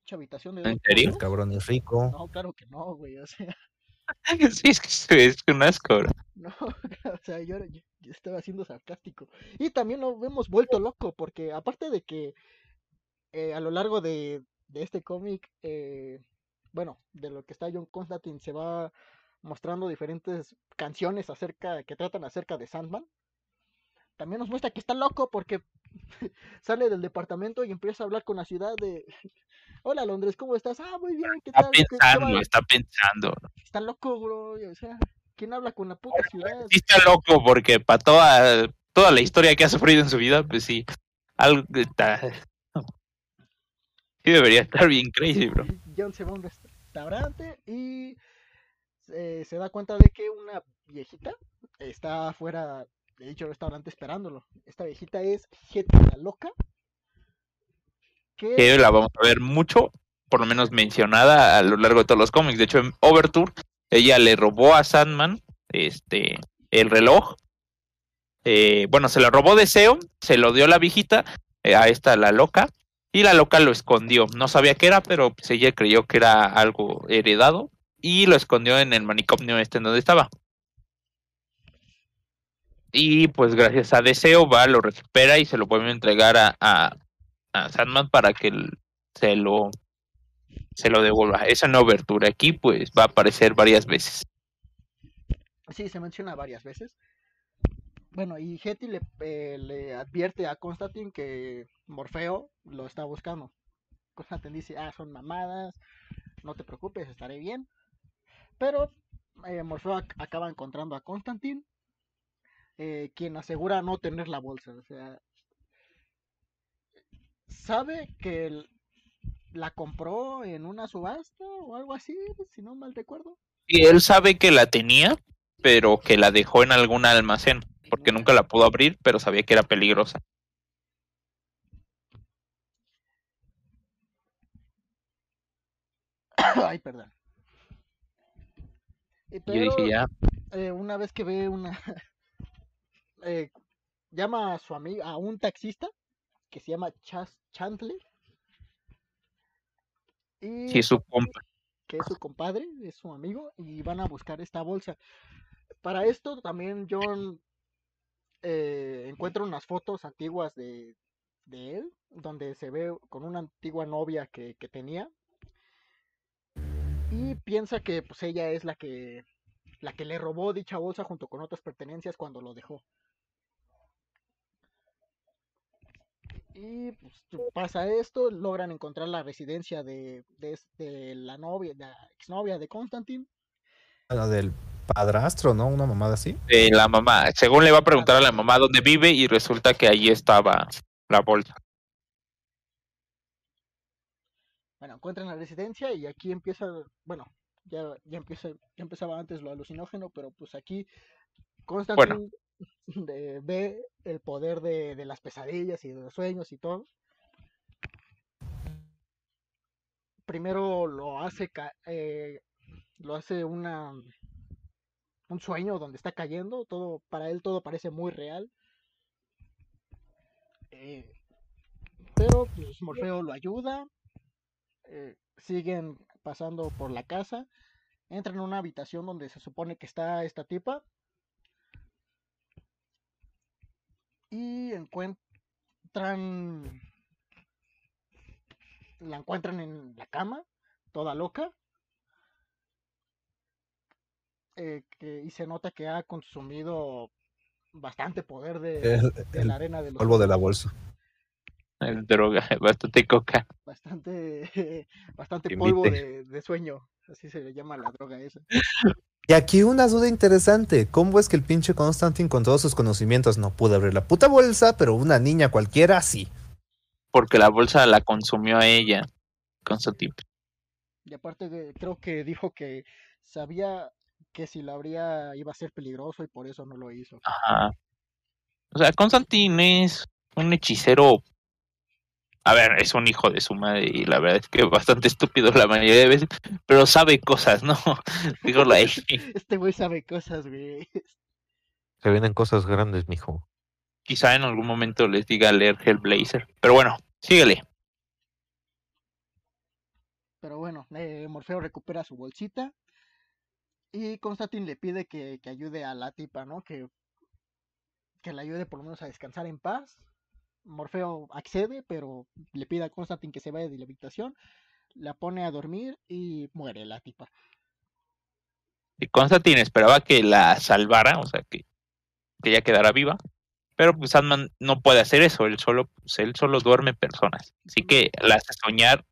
Mucha habitación de ¿En serio? Cabrón es rico. No, claro que no, güey, o sea, Sí, es que es un asco. bro. no, o sea, yo, yo- yo estaba siendo sarcástico. Y también lo hemos vuelto loco, porque aparte de que eh, a lo largo de, de este cómic, eh, bueno, de lo que está John Constantine, se va mostrando diferentes canciones acerca, que tratan acerca de Sandman. también nos muestra que está loco porque sale del departamento y empieza a hablar con la ciudad de... Hola Londres, ¿cómo estás? Ah, muy bien, ¿qué Está tal? ¿Qué- qué pensando, va?" está pensando. Está loco, bro. O sea, ¿quién habla con la puta ciudad? Sí está loco porque para toda, toda la historia que ha sufrido en su vida, pues sí, algo está... Sí debería estar bien crazy, bro. John se va a un restaurante y eh, se da cuenta de que una viejita está afuera de dicho restaurante esperándolo. Esta viejita es Hetty la loca. Que Que la vamos a ver mucho, por lo menos mencionada a lo largo de todos los cómics. De hecho, en Overture, ella le robó a Sandman este, el reloj. Eh, bueno, se lo robó Deseo, se lo dio la viejita, eh, a esta la loca, y la loca lo escondió. No sabía qué era, pero pues, ella creyó que era algo heredado y lo escondió en el manicomio este en donde estaba. Y pues gracias a Deseo va, lo recupera y se lo vuelve a entregar a, a, a Sandman para que se lo se lo devuelva. Esa no abertura aquí pues va a aparecer varias veces. sí se menciona varias veces. Bueno, y Hetty le, eh, le advierte a Constantine que Morfeo lo está buscando. Constantine dice, ah, son mamadas, no te preocupes, estaré bien. Pero eh, Morfeo ac- acaba encontrando a Constantine, eh, quien asegura no tener la bolsa. O sea, sabe que el- la compró en una subasta o algo así, si no mal recuerdo. Y él sabe que la tenía, pero que la dejó en algún almacén, porque nunca la pudo abrir, pero sabía que era peligrosa. Ay, perdón. Yo pero, dije, ya, eh, una vez que ve una eh, llama a su amigo a un taxista que se llama Chas Chantley y sí, su compa. que es su compadre, es su amigo y van a buscar esta bolsa. Para esto también John eh, encuentra unas fotos antiguas de, de él donde se ve con una antigua novia que, que tenía y piensa que pues ella es la que la que le robó dicha bolsa junto con otras pertenencias cuando lo dejó. Y pues, pasa esto, logran encontrar la residencia de, de, la novia, de la exnovia de Constantine. Bueno, del padrastro, ¿no? Una mamada así. De la mamá. Según le va a preguntar a la mamá dónde vive y resulta que ahí estaba la bolsa. Bueno, encuentran la residencia y aquí empieza, bueno, ya, ya empieza, ya empezaba antes lo alucinógeno, pero pues aquí Constantine de- ve el poder de, de las pesadillas y de los sueños y todo. Primero lo hace eh, lo hace una un sueño donde está cayendo, todo para él todo parece muy real. Eh, pero pues Morfeo lo ayuda, eh, siguen pasando por la casa, entran en una habitación donde se supone que está esta tipa y encuentran la encuentran en la cama, toda loca. eh, que- y se nota que ha consumido bastante poder de, El, de la arena de los polvo de la bolsa. El droga, bastante coca. bastante bastante polvo de, de sueño así se le llama la droga esa Y aquí una duda interesante. ¿Cómo es que el pinche Constantine con todos sus conocimientos no pudo abrir la puta bolsa, pero una niña cualquiera sí? Porque la bolsa la consumió a ella con su tipo. y aparte de- creo que dijo que sabía que si la abría iba a ser peligroso y por eso no lo hizo Ajá. O sea, Constantine es un hechicero. A ver, es un hijo de su madre y la verdad es que bastante estúpido la mayoría de veces, pero sabe cosas, ¿no? Dígalo ahí. este güey sabe cosas güey Se vienen cosas grandes, mijo. Quizá en algún momento les diga leer Hellblazer. Pero bueno, síguele. Pero bueno, eh, Morfeo recupera su bolsita y Constantine le pide que, que ayude a la tipa, ¿no? Que, que le ayude por lo menos a descansar en paz. Morfeo accede, pero le pide a Constantine que se vaya de la habitación, la pone a dormir y muere la tipa. Y Constantine esperaba que la salvara, o sea, que, que ella quedara viva. Pero pues Sandman no puede hacer eso, él solo, pues, él solo duerme personas. Así que le hace soñar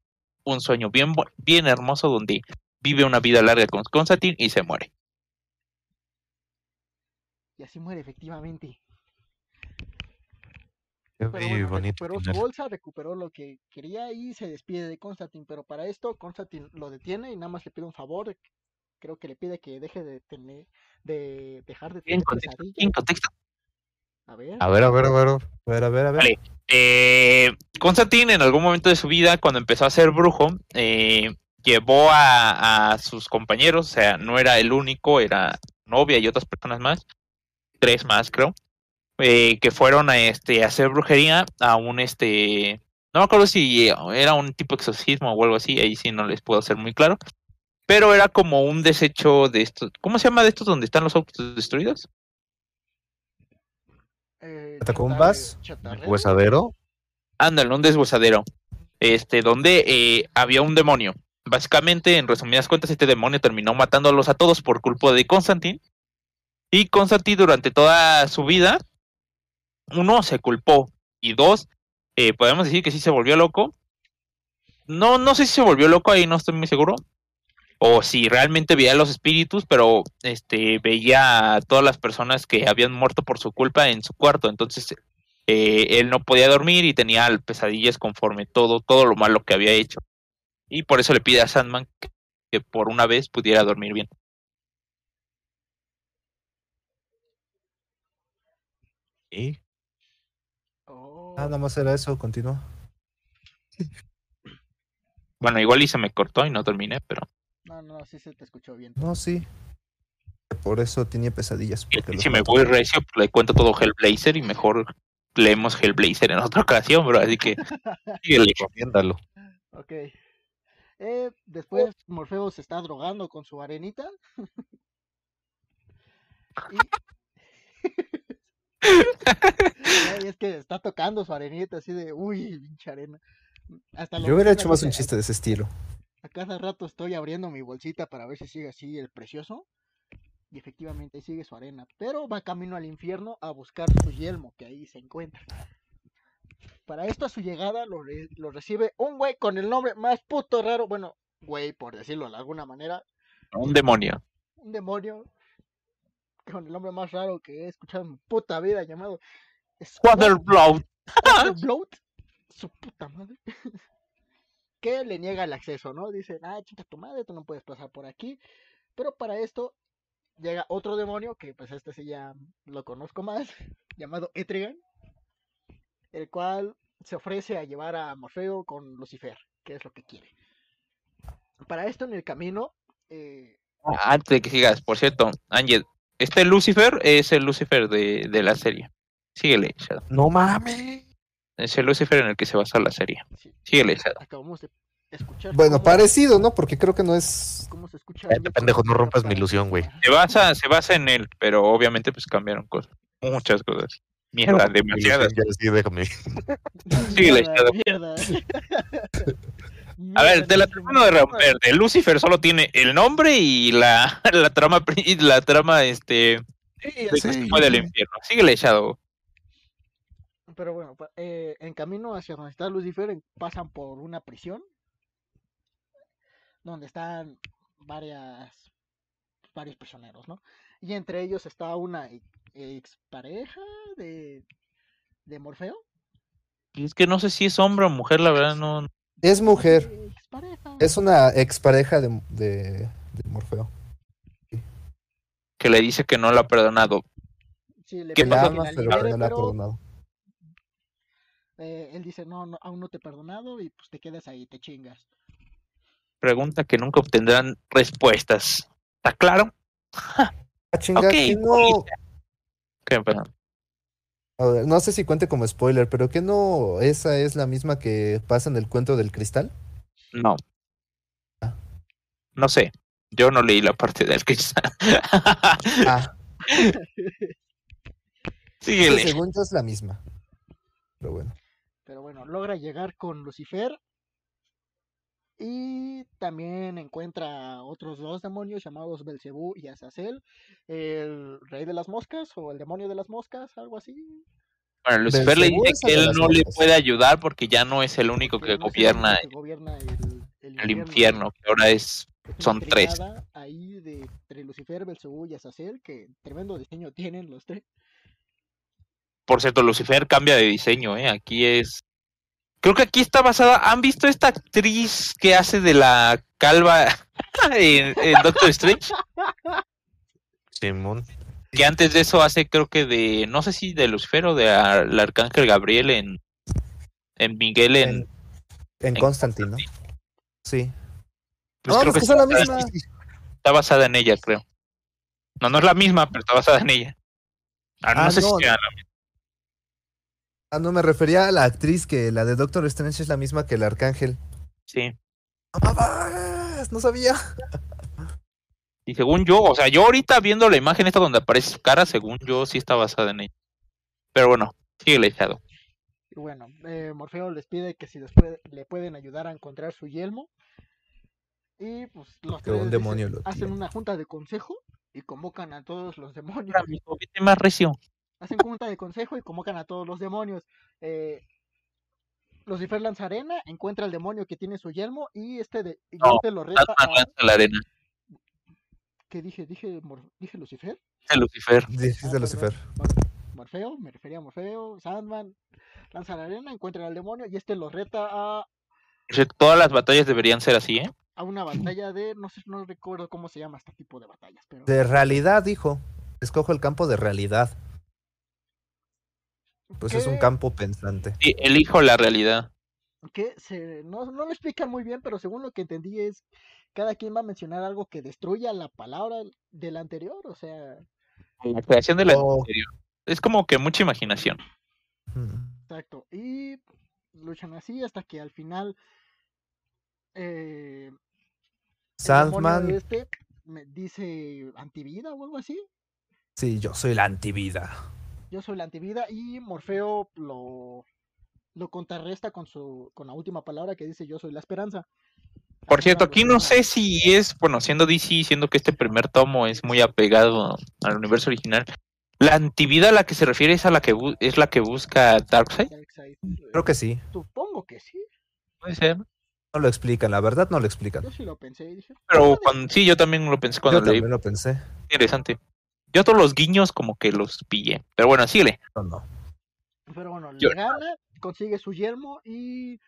un sueño bien, bien hermoso donde vive una vida larga con Constantine y se muere. Y así muere efectivamente. Qué Pero bueno, bonito recuperó su bolsa, recuperó lo que quería y se despide de Constantine. Pero para esto, Constantine lo detiene y nada más le pide un favor. Creo que le pide que deje de tener, de dejar de En tener contexto, en contexto. A ver. A ver, a ver, a ver. A ver, a ver, a ver. Vale. Eh, Constantine en algún momento de su vida, cuando empezó a ser brujo, eh, llevó a, a sus compañeros, o sea, no era el único, era novia y otras personas más, tres más creo, eh, que fueron a este a hacer brujería a un este, no me acuerdo si era un tipo de exorcismo o algo así, ahí sí no les puedo hacer muy claro, pero era como un desecho de estos, ¿cómo se llama de estos donde están los autos destruidos? Eh. Huesadero. Ándale, un deshuesadero. Este, donde eh, había un demonio. Básicamente, en resumidas cuentas, este demonio terminó matándolos a todos por culpa de Constantine. Y Constantine, durante toda su vida, uno, se culpó. Y dos, eh, podemos decir que sí se volvió loco. No, no sé si se volvió loco, ahí no estoy muy seguro. O si realmente veía los espíritus, pero este veía a todas las personas que habían muerto por su culpa en su cuarto. Entonces, eh, él no podía dormir y tenía pesadillas conforme todo, todo lo malo que había hecho. Y por eso le pide a Sandman que, por una vez pudiera dormir bien. Ah, nada más era eso, continúa. Bueno, igual y se me cortó y no terminé, pero no, no, sí se te escuchó bien. No, sí. Por eso tenía pesadillas. Los si me voy recio, pues le cuento todo Hellblazer y mejor leemos Hellblazer en otra ocasión, bro. Así que síguele. Recomiéndalo. Ok. Eh, después Morfeo se está drogando con su arenita. y... Ay, es que está tocando su arenita así de, uy, pinche arena. Hasta lo Yo hubiera hecho más un chiste de ese estilo. A cada rato estoy abriendo mi bolsita para ver si sigue así el precioso. Y efectivamente ahí sigue su arena. Pero va camino al infierno a buscar su yelmo, que ahí se encuentra. Para esto, a su llegada, lo, re- lo recibe un güey con el nombre más puto raro. Bueno, güey, por decirlo de alguna manera. Un demonio. Un demonio con el nombre más raro que he escuchado en mi puta vida, llamado Waterblood. Bloat, su puta madre, que le niega el acceso, ¿no? Dice, ah, chica tu madre, tú no puedes pasar por aquí. Pero para esto llega otro demonio, que pues este sí ya lo conozco más, llamado Etrigan, el cual se ofrece a llevar a Morfeo con Lucifer, que es lo que quiere. Para esto en el camino, eh, Ah, Antes de que sigas, por cierto, Ángel, este Lucifer es el Lucifer de, de la serie. Síguele, Shadow. No mames. Es el Lucifer en el que se basa la serie. sí, Síguele, Shadow. acabamos de escuchar. Bueno, parecido, ¿no? Porque creo que no es. cómo se escucha pendejo, no rompas mi ilusión, güey. Se basa, se basa en él, pero obviamente pues cambiaron cosas. Muchas cosas. Mierda, demasiadas. Sí, déjame. Síguele, Shadow. mierda. A ver, te la termino de romper. Lucifer solo tiene el nombre y la, la trama, y la trama, este, Sí, de sí, del infierno. Síguele, Shadow. Pero bueno, eh, en camino hacia donde está Lucifer pasan por una prisión donde están varias varios prisioneros, ¿no? Y entre ellos está una expareja de de Morfeo. Y es que no sé si es hombre o mujer, la verdad, no. Es mujer. Es una expareja de, de, de Morfeo. Que le dice que no lo ha perdonado. Sí, le ¿Qué la pasa? que ama, la pero no la ha pero, perdonado. eh, él dice, no, no, aún no te he perdonado y pues te quedas ahí, te chingas. Pregunta que nunca obtendrán respuestas. ¿Está claro? Ah, chinga, Ok, que no, bonita. ¿Qué, perdón? A ver, no sé si cuente como spoiler, pero que no, esa es la misma que pasa en el cuento del cristal. No. Ah. No sé. Yo no leí la parte del cristal. Ah, Síguele. según yo es la misma. Pero bueno. Pero bueno, logra llegar con Lucifer. Y también encuentra a otros dos demonios llamados Belcebú y Azazel. El rey de las moscas o el demonio de las moscas, algo así. Bueno, Lucifer le dice que él no le puede ayudar porque ya no es el único que no el gobierna único que gobierna el, el el infierno, que ahora es son tres. Ahí de entre Lucifer, Belzebú y Azazel, que tremendo diseño tienen los tres. Por cierto, Lucifer cambia de diseño, ¿eh? Aquí es... Creo que aquí está basada... ¿Han visto esta actriz que hace de la calva en, en Doctor Strange? Simón. Que antes de eso hace creo que de... No sé si de Lucifer o de al Arcángel Gabriel en... En Miguel en... En, en en Constantine, ¿no? Sí. pues no, creo pues que que son la misma. está basada en ella, creo. No, no es la misma, pero está basada en ella. Ah, no Ah, sé no, si sea la misma. Ah, no, me refería a la actriz que la de Doctor Strange es la misma que el Arcángel. Sí. ¡No sabía. Y según yo, o sea, yo ahorita viendo la imagen esta donde aparece su cara, según yo, sí está basada en ella. Pero bueno, sigue Shadow. Y bueno, eh, Morfeo les pide que si después le pueden ayudar a encontrar su yelmo. Y pues los Que un tres demonio dicen- lo hacen una junta de consejo y convocan a todos los demonios. Vete más recio. Hacen junta de consejo y convocan a todos los demonios. Eh, Lucifer lanza arena, encuentra al demonio que tiene su yelmo y este de y No, este lo reta Batman a... lanza la arena. ¿Qué dije? ¿Dije, Mor- ¿Dije Lucifer? Dice Lucifer. Dijiste Ah. Lucifer. Mor- Morfeo, me refería a Morfeo, Sandman, lanza la arena, encuentran al demonio y este lo reta a, Todas las batallas deberían ser así, ¿eh? a una batalla de, no sé, no recuerdo cómo se llama este tipo de batallas, pero De realidad, dijo. Escojo el campo de realidad. Pues es un campo pensante. Sí, elijo la realidad. que se, no, no lo explican muy bien, pero según lo que entendí es cada quien va a mencionar algo que destruya la palabra del anterior, o sea, La creación de la Oh. anterior. Es como que mucha imaginación. Mm. exacto. Y luchan así hasta que al final eh, Sandman. este me dice antivida o algo así. Sí, yo soy la antivida. Yo soy la antivida y Morfeo lo, lo contrarresta con su con la última palabra que dice yo soy la esperanza. Por cierto, aquí no sé si es, bueno, siendo DC, siendo que este primer tomo es muy apegado al universo original. La antivida a la que se refiere es a la que bu- es la que busca Darkseid. Creo que sí. Supongo que sí. Puede ser. No lo explican, la verdad no lo explican. Yo sí lo pensé y dije. Pero sí, yo también lo pensé cuando Yo leí. también lo pensé. Interesante. Yo todos los guiños como que los pillé. Pero bueno, síguele. No, no. Pero bueno, Yo- le gana, consigue su yelmo y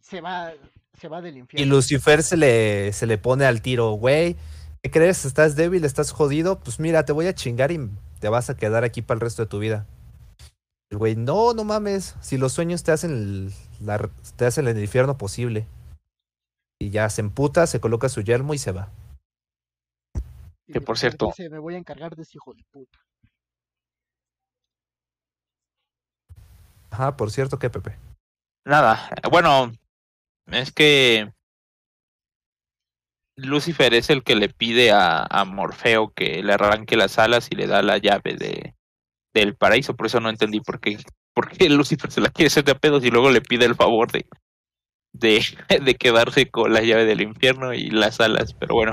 se va, se va del Y infierno. Lucifer se le, se le pone al tiro, güey. ¿Qué crees? ¿Estás débil? ¿Estás jodido? Pues mira, te voy a chingar y te vas a quedar aquí para el resto de tu vida. El güey, no, no mames. Si los sueños te hacen el, la- te hacen el infierno posible. Y ya se emputa, se coloca su yelmo y se va. Y que por cierto- Dice, me voy a encargar de ese hijo de puta. Ajá, por cierto, ¿qué, Pepe? Nada. Bueno, es que Lucifer es el que le pide a, a Morfeo que le arranque las alas y le da la llave de, del paraíso. Por eso no entendí por qué, por qué Lucifer se la quiere hacer de a pedos y luego le pide el favor de, de, de quedarse con la llave del infierno y las alas. Pero bueno,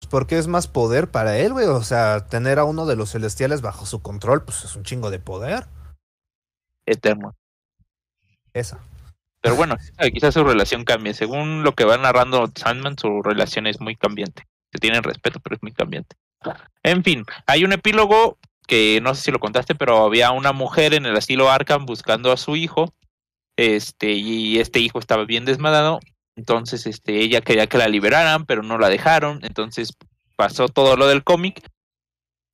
Pues porque es más poder para él, güey. O sea, tener a uno de los celestiales bajo su control, pues es un chingo de poder. eterno. Esa. Pero bueno, eh, quizás su relación cambie. Según lo que va narrando Sandman, su relación es muy cambiante. Se tienen respeto, pero es muy cambiante. En fin, hay un epílogo que no sé si lo contaste, pero había una mujer en el asilo Arkham buscando a su hijo. Este, y este hijo estaba bien desmadado. Entonces, este, ella quería que la liberaran, pero no la dejaron. Entonces pasó todo lo del cómic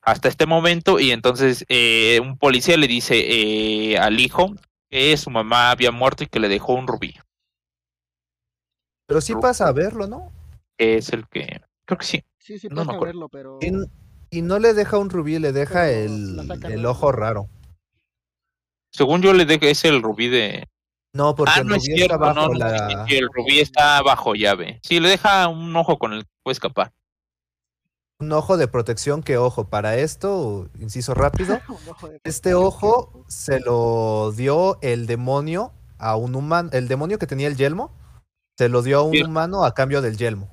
hasta este momento. Y entonces eh, un policía le dice eh, al hijo que su mamá había muerto y que le dejó un rubí. Pero sí pasa a verlo, ¿no? es el que. Creo que sí. Sí, sí, No me pasa acuerdo. verlo, pero Y, no le deja un rubí, le deja Pero el, el ojo raro. Según yo le dejé es el rubí de. No, porque ah, el no es rubí cierto, está bajo no, la. el rubí está bajo llave. Sí, le deja un ojo con el que puede escapar. Un ojo de protección que, ojo, para esto, inciso rápido, ojo este ojo se lo dio el demonio a un humano, el demonio que tenía el yelmo, se lo dio a un Sí. humano a cambio del yelmo.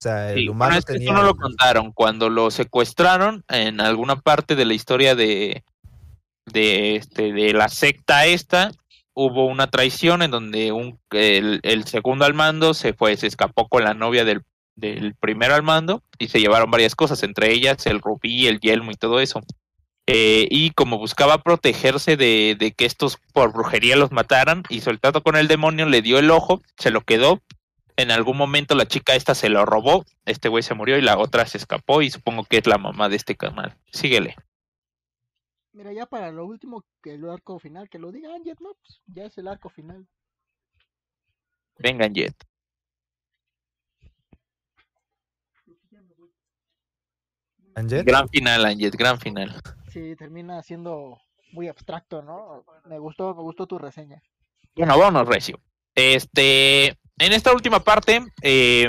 O sea, el Sí, humano bueno, es que tenía. esto no lo contaron. Cuando lo secuestraron en alguna parte de la historia de, de, este, de la secta esta, hubo una traición en donde un, el, el segundo al mando se fue, se escapó con la novia del, del primero al mando y se llevaron varias cosas, entre ellas el rubí, el yelmo y todo eso. Eh, y como buscaba protegerse de, de que estos por brujería los mataran, hizo el trato con el demonio, le dio el ojo, se lo quedó, en algún momento la chica esta se lo robó, este güey se murió y la otra se escapó y supongo que es la mamá de este canal. Síguele. Mira, ya para lo último, que el arco final, que lo diga Anjet, ¿no? Pues ya es el arco final. Vengan, Jet. Angel. Gran final, Anjet, gran final. Sí, termina siendo muy abstracto, ¿no? Me gustó, me gustó tu reseña. Bueno, vámonos, Recio. Este, en esta última parte, eh,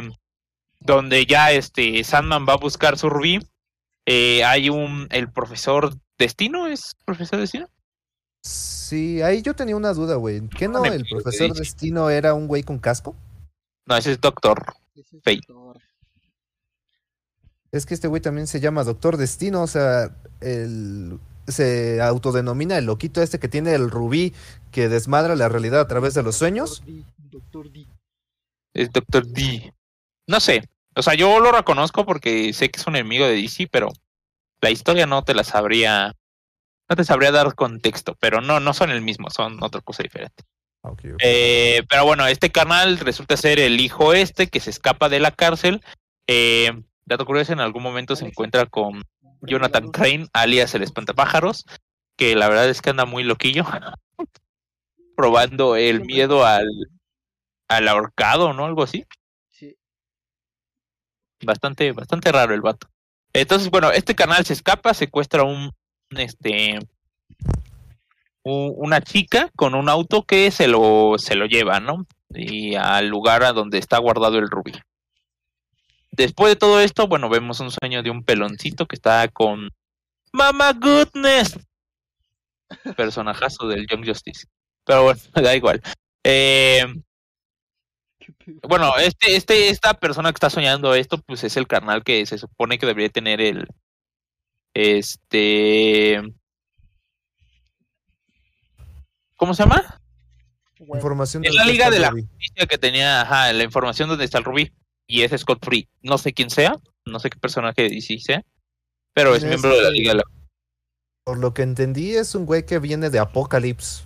donde ya este Sandman va a buscar su rubí, eh, hay un, el profesor Destino, ¿es profesor Destino? Sí, ahí yo tenía una duda, güey. ¿Qué no Me el profesor. Destino era un güey con casco? No, ese es Doctor. Fate. doctor. Es que este güey también se llama Doctor Destino, o sea, el, se autodenomina el loquito este que tiene el rubí que desmadra la realidad a través de los sueños. Doctor D, Doctor D. Es Doctor D. No sé. O sea, yo lo reconozco porque sé que es un enemigo de DC, pero la historia no te la sabría. No te sabría dar contexto, pero no, no son el mismo, son otra cosa diferente. Eh, pero bueno, este canal resulta ser el hijo este que se escapa de la cárcel. Eh, dato curioso, en algún momento se encuentra con Jonathan Crane, alias el espantapájaros, que la verdad es que anda muy loquillo, probando el miedo al, al ahorcado, ¿no? Algo así. Sí. Bastante, bastante raro el vato. Entonces, bueno, este canal se escapa, secuestra un, un, este, u- una chica con un auto que se lo, se lo lleva, ¿no? Y al lugar a donde está guardado el rubí. Después de todo esto, bueno, vemos un sueño de un peloncito que está con Mama Goodness, personajazo del Young Justice. Pero bueno, da igual. Eh. bueno, este, este, esta persona que está soñando esto, pues es el carnal que se supone que debería tener el, este, ¿cómo se llama? Información en de la Liga de la. Justicia que tenía, ajá, la información donde está el rubí y es Scott Free. No sé quién sea, no sé qué personaje de DC sea, pero es Es miembro de la Liga de la Por lo que entendí, es un güey que viene de Apocalypse.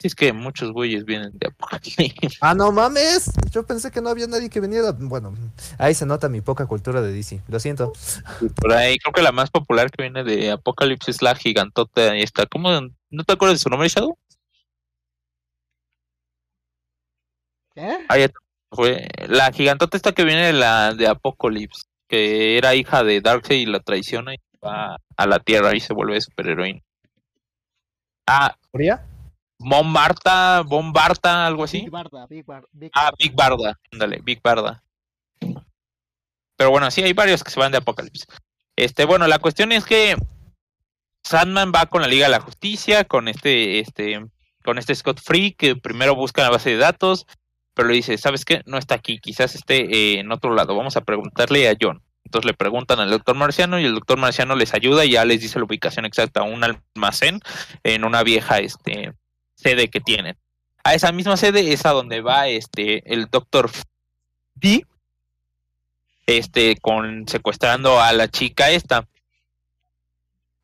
Sí, es que muchos güeyes vienen de Apocalipsis. ¡Ah, no mames! Yo pensé que no había nadie que viniera. Bueno, ahí se nota mi poca cultura de DC. Lo siento. Por ahí creo que la más popular que viene de Apocalipsis es la gigantota esta. ¿Cómo? ¿No te acuerdas de su nombre, Shadow? ¿Eh? Ah, ya te- fue la gigantota esta que viene de la de Apocalypse, que era hija de Darkseid y la traiciona y va a la Tierra y se vuelve superheroína. Ah, ¿Fría? Mon Barta, Bon Barta, algo así. Big Barda, Big Bar, Big Ah, Barda. Big Barda, ándale, Big Barda. Pero bueno, sí hay varios que se van de Apocalipsis. Este, bueno, la cuestión es que Sandman va con la Liga de la Justicia, con este, este, con este Scott Free, que primero busca la base de datos, pero le dice, ¿sabes qué? No está aquí, quizás esté eh, en otro lado. Vamos a preguntarle a John. Entonces le preguntan al doctor Marciano y el doctor Marciano les ayuda y ya les dice la ubicación exacta, un almacén en una vieja este, sede que tienen. A esa misma sede es a donde va este el doctor D este con secuestrando a la chica esta.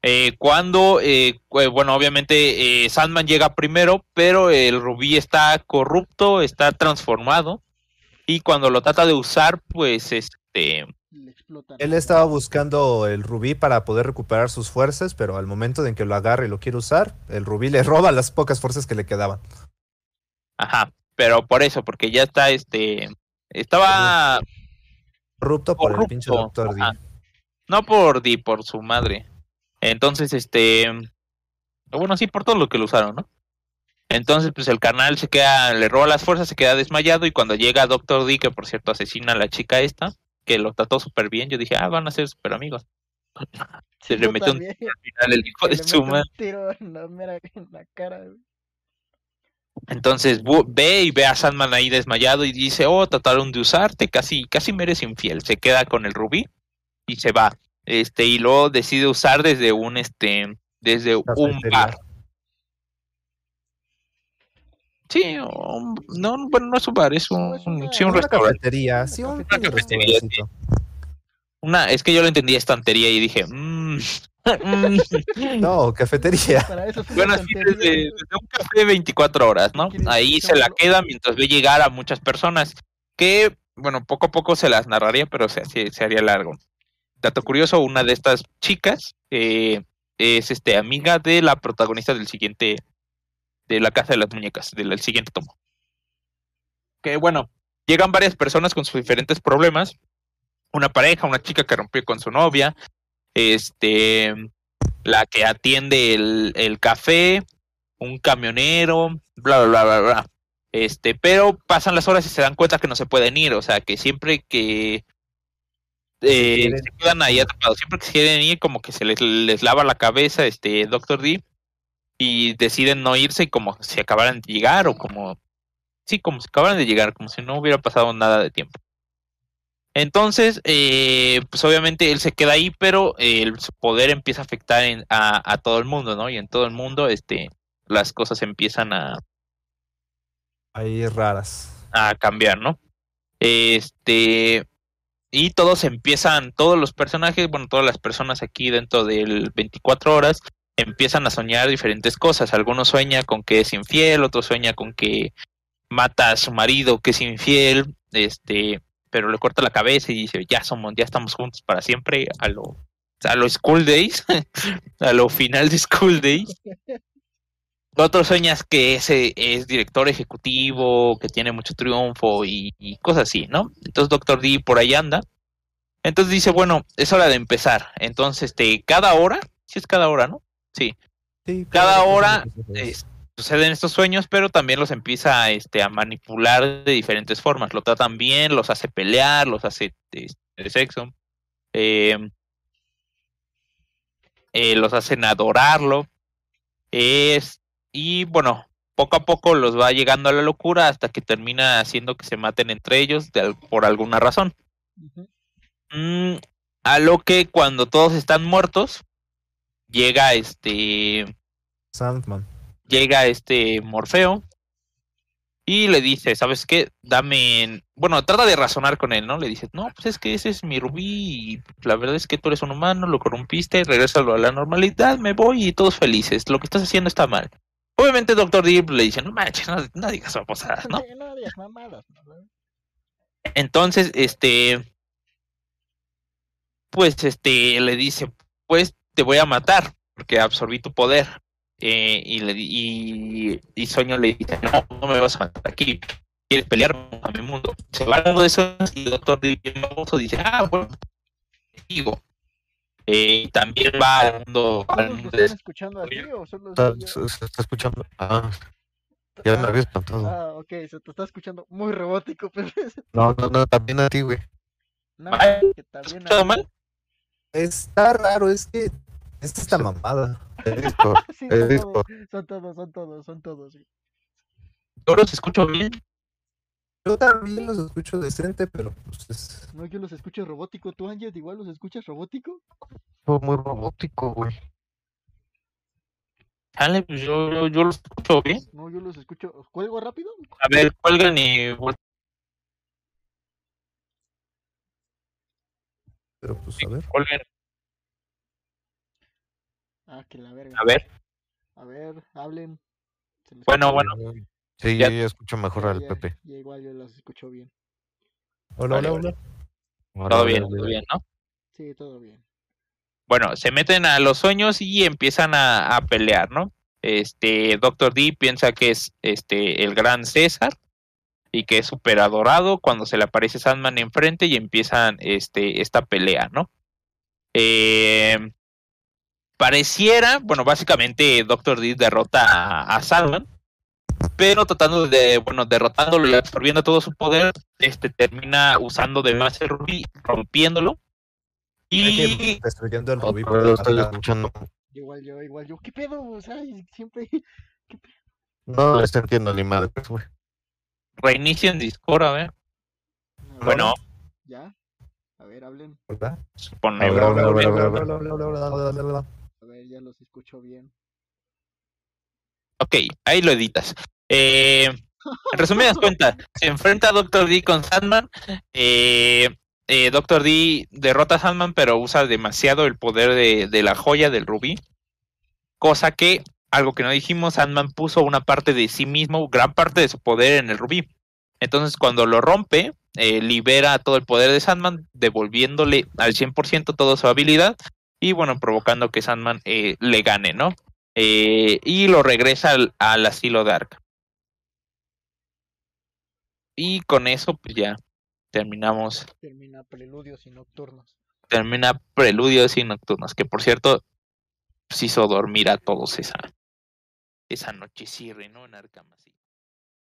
Eh, cuando, eh, cu- bueno, obviamente eh, Sandman llega primero, pero el rubí está corrupto, está transformado, y cuando lo trata de usar, pues este, Le explotan. Él estaba buscando el rubí para poder recuperar sus fuerzas, pero al momento en que lo agarra y lo quiere usar, el rubí le roba las pocas fuerzas que le quedaban. ajá, pero por eso, porque ya está, este, estaba, Corrupto por el pinche doctor D. ajá. no por Di, por su madre. Entonces, este, bueno, sí, por todo lo que lo usaron, ¿no? Entonces, pues el canal se queda, le roba las fuerzas, se queda desmayado y cuando llega Doctor D, que por cierto asesina a la chica esta, que lo trató súper bien, yo dije, ah, van a ser súper amigos. Se le metió un tiro al final el hijo de le su madre. tiro en la, mera- en la cara. güey. Entonces ve y ve a Sandman ahí desmayado y dice, oh, trataron de usarte, casi, casi me eres infiel. Se queda con el rubí y se va. Este, y luego decide usar desde un este, desde un bar. Sí, un- no, bueno, no es un bar, es un, es una- sí, un una restaurante. cafetería, sí, un Una cafetería, es que yo lo entendí estantería y dije, mm, mm. No, cafetería. Para eso Bueno, sí, tontería, desde, un café 24 horas, ¿no? ¿Quieres Ahí se la queda mientras ve llegar a muchas personas que, bueno, poco a poco se las narraría, pero se, se, se haría largo. Dato curioso, una de estas chicas eh, es este amiga de la protagonista del siguiente, de la Casa de las Muñecas, del, siguiente tomo. Que bueno, llegan varias personas con sus diferentes problemas. Una pareja, una chica que rompió con su novia, este, la que atiende el, el café, un camionero, bla, bla, bla, bla, bla. Este, pero pasan las horas y se dan cuenta que no se pueden ir, o sea, que siempre que eh, se quedan ahí atrapados, siempre que se quieren ir, como que se les, les lava la cabeza este Doctor D y deciden no irse y como si acabaran de llegar o como, sí, como si acabaran de llegar, como si no hubiera pasado nada de tiempo. Entonces, eh, pues obviamente él se queda ahí, pero eh, el- su poder empieza a afectar en- a, a todo el mundo, ¿no? Y en todo el mundo, este, las cosas empiezan a, Ahí raras. a cambiar, ¿no? Este, y todos empiezan, todos los personajes, bueno, todas las personas aquí dentro del 24 horas empiezan a soñar diferentes cosas. Algunos sueña con que es infiel, otros sueña con que mata a su marido que es infiel, este, pero le corta la cabeza y dice, ya somos, ya estamos juntos para siempre a lo a los school days, a lo final de school days. Otros sueñas que ese es director ejecutivo, que tiene mucho triunfo y, cosas así, ¿no? Entonces Doctor D por ahí anda. Entonces dice, bueno, es hora de empezar. Entonces, este, cada hora, sí es cada hora, ¿no? Sí. Sí, Cada hora es- suceden estos sueños, pero también los empieza este, a manipular de diferentes formas. Lo tratan bien, los hace pelear, los hace este, de sexo, eh, eh, los hacen adorarlo. Es, y bueno, poco a poco los va llegando a la locura hasta que termina haciendo que se maten entre ellos de por alguna razón. Mm, a lo que cuando todos están muertos, llega este Sandman. llega este Morfeo y le dice, ¿sabes qué? Dame, en-". bueno, trata de razonar con él, ¿no? Le dice, no, pues es que ese es mi rubí y la verdad es que tú eres un humano, lo corrompiste, regrésalo a la normalidad, me voy y todos felices, lo que estás haciendo está mal. Obviamente Doctor Deep le dice, no manches, no, no digas babosadas, ¿no? No digas mamadas, ¿no? Entonces, este, pues, este, le dice, pues te voy a matar porque absorbí tu poder. Eh, y, le, di- y, y Sueño le dice, no, no me vas a matar aquí, quieres pelear a mi mundo. Se va al mundo de sueños y el doctor dice, ah, bueno, digo. Eh, y también va al mundo, al ¿Todos lo mundo de están escuchando así o solo yo? se, se está escuchando. Ah, ya me había espantado. Ah, ok, se te está escuchando muy robótico, pero No, no, no, también a ti, güey. no, Ay, que ¿Has también escuchado a- mal? Está raro, es que es esta mamada. Es Discord. Sí, son, todos, son todos, son todos, son todos. sí. Yo los escucho bien. Yo también los escucho decente, pero pues es... No, yo los escucho robótico. ¿Tú, Ángel, igual los escuchas robótico? Fue muy robótico, güey. Dale, pues yo, yo, yo los escucho bien. No, yo los escucho. ¿Cuelgo rápido? A ver, cuelgan y Pero pues a ver. cuelguen. Ah, que la verga. A ver. A ver, hablen. Bueno, bueno. bien. Sí, Ya- yo ya escucho mejor Ya, al ya, Pepe. ya igual yo los escucho bien. Hola, Vale, hola, hola. Todo bien, todo bien, ¿no? Sí, todo bien. Bueno, se meten a los sueños y empiezan a, a pelear, ¿no? Este, Doctor D piensa que es este el gran César y que es súper adorado cuando se le aparece Sandman enfrente y empiezan este, esta pelea, ¿no? Eh, pareciera, bueno, básicamente Doctor D derrota a, a Sandman, pero tratando de, bueno, derrotándolo y absorbiendo todo su poder, este termina usando de más el rubí, rompiéndolo. Y destruyendo el rubí. Por lo estoy escuchando. Igual yo, igual yo. ¿Qué pedo? O sea, siempre. No les entiendo ni madre, pues, güey. Reinicio en Discord, a ver. A Bueno, ¿Ya? A ver, hablen. ¿Verdad? se pone A ver, ya los escucho bien. Ok, ahí lo editas. Eh, en resumidas cuentas, se enfrenta a Doctor D con Sandman. Eh, eh, Doctor D derrota a Sandman, pero usa demasiado el poder de, de la joya del rubí. Cosa que, algo que no dijimos, Sandman puso una parte de sí mismo, gran parte de su poder en el rubí. Entonces, cuando lo rompe, eh, libera todo el poder de Sandman, devolviéndole al 100% toda su habilidad y, bueno, provocando que Sandman eh, le gane, ¿no? Eh, y lo regresa al, al asilo Dark. Y con eso, pues ya terminamos, Termina preludios y nocturnos. termina Preludios y Nocturnos, que por cierto, pues hizo dormir a todos esa, esa noche cierre, ¿no? En Arkham así.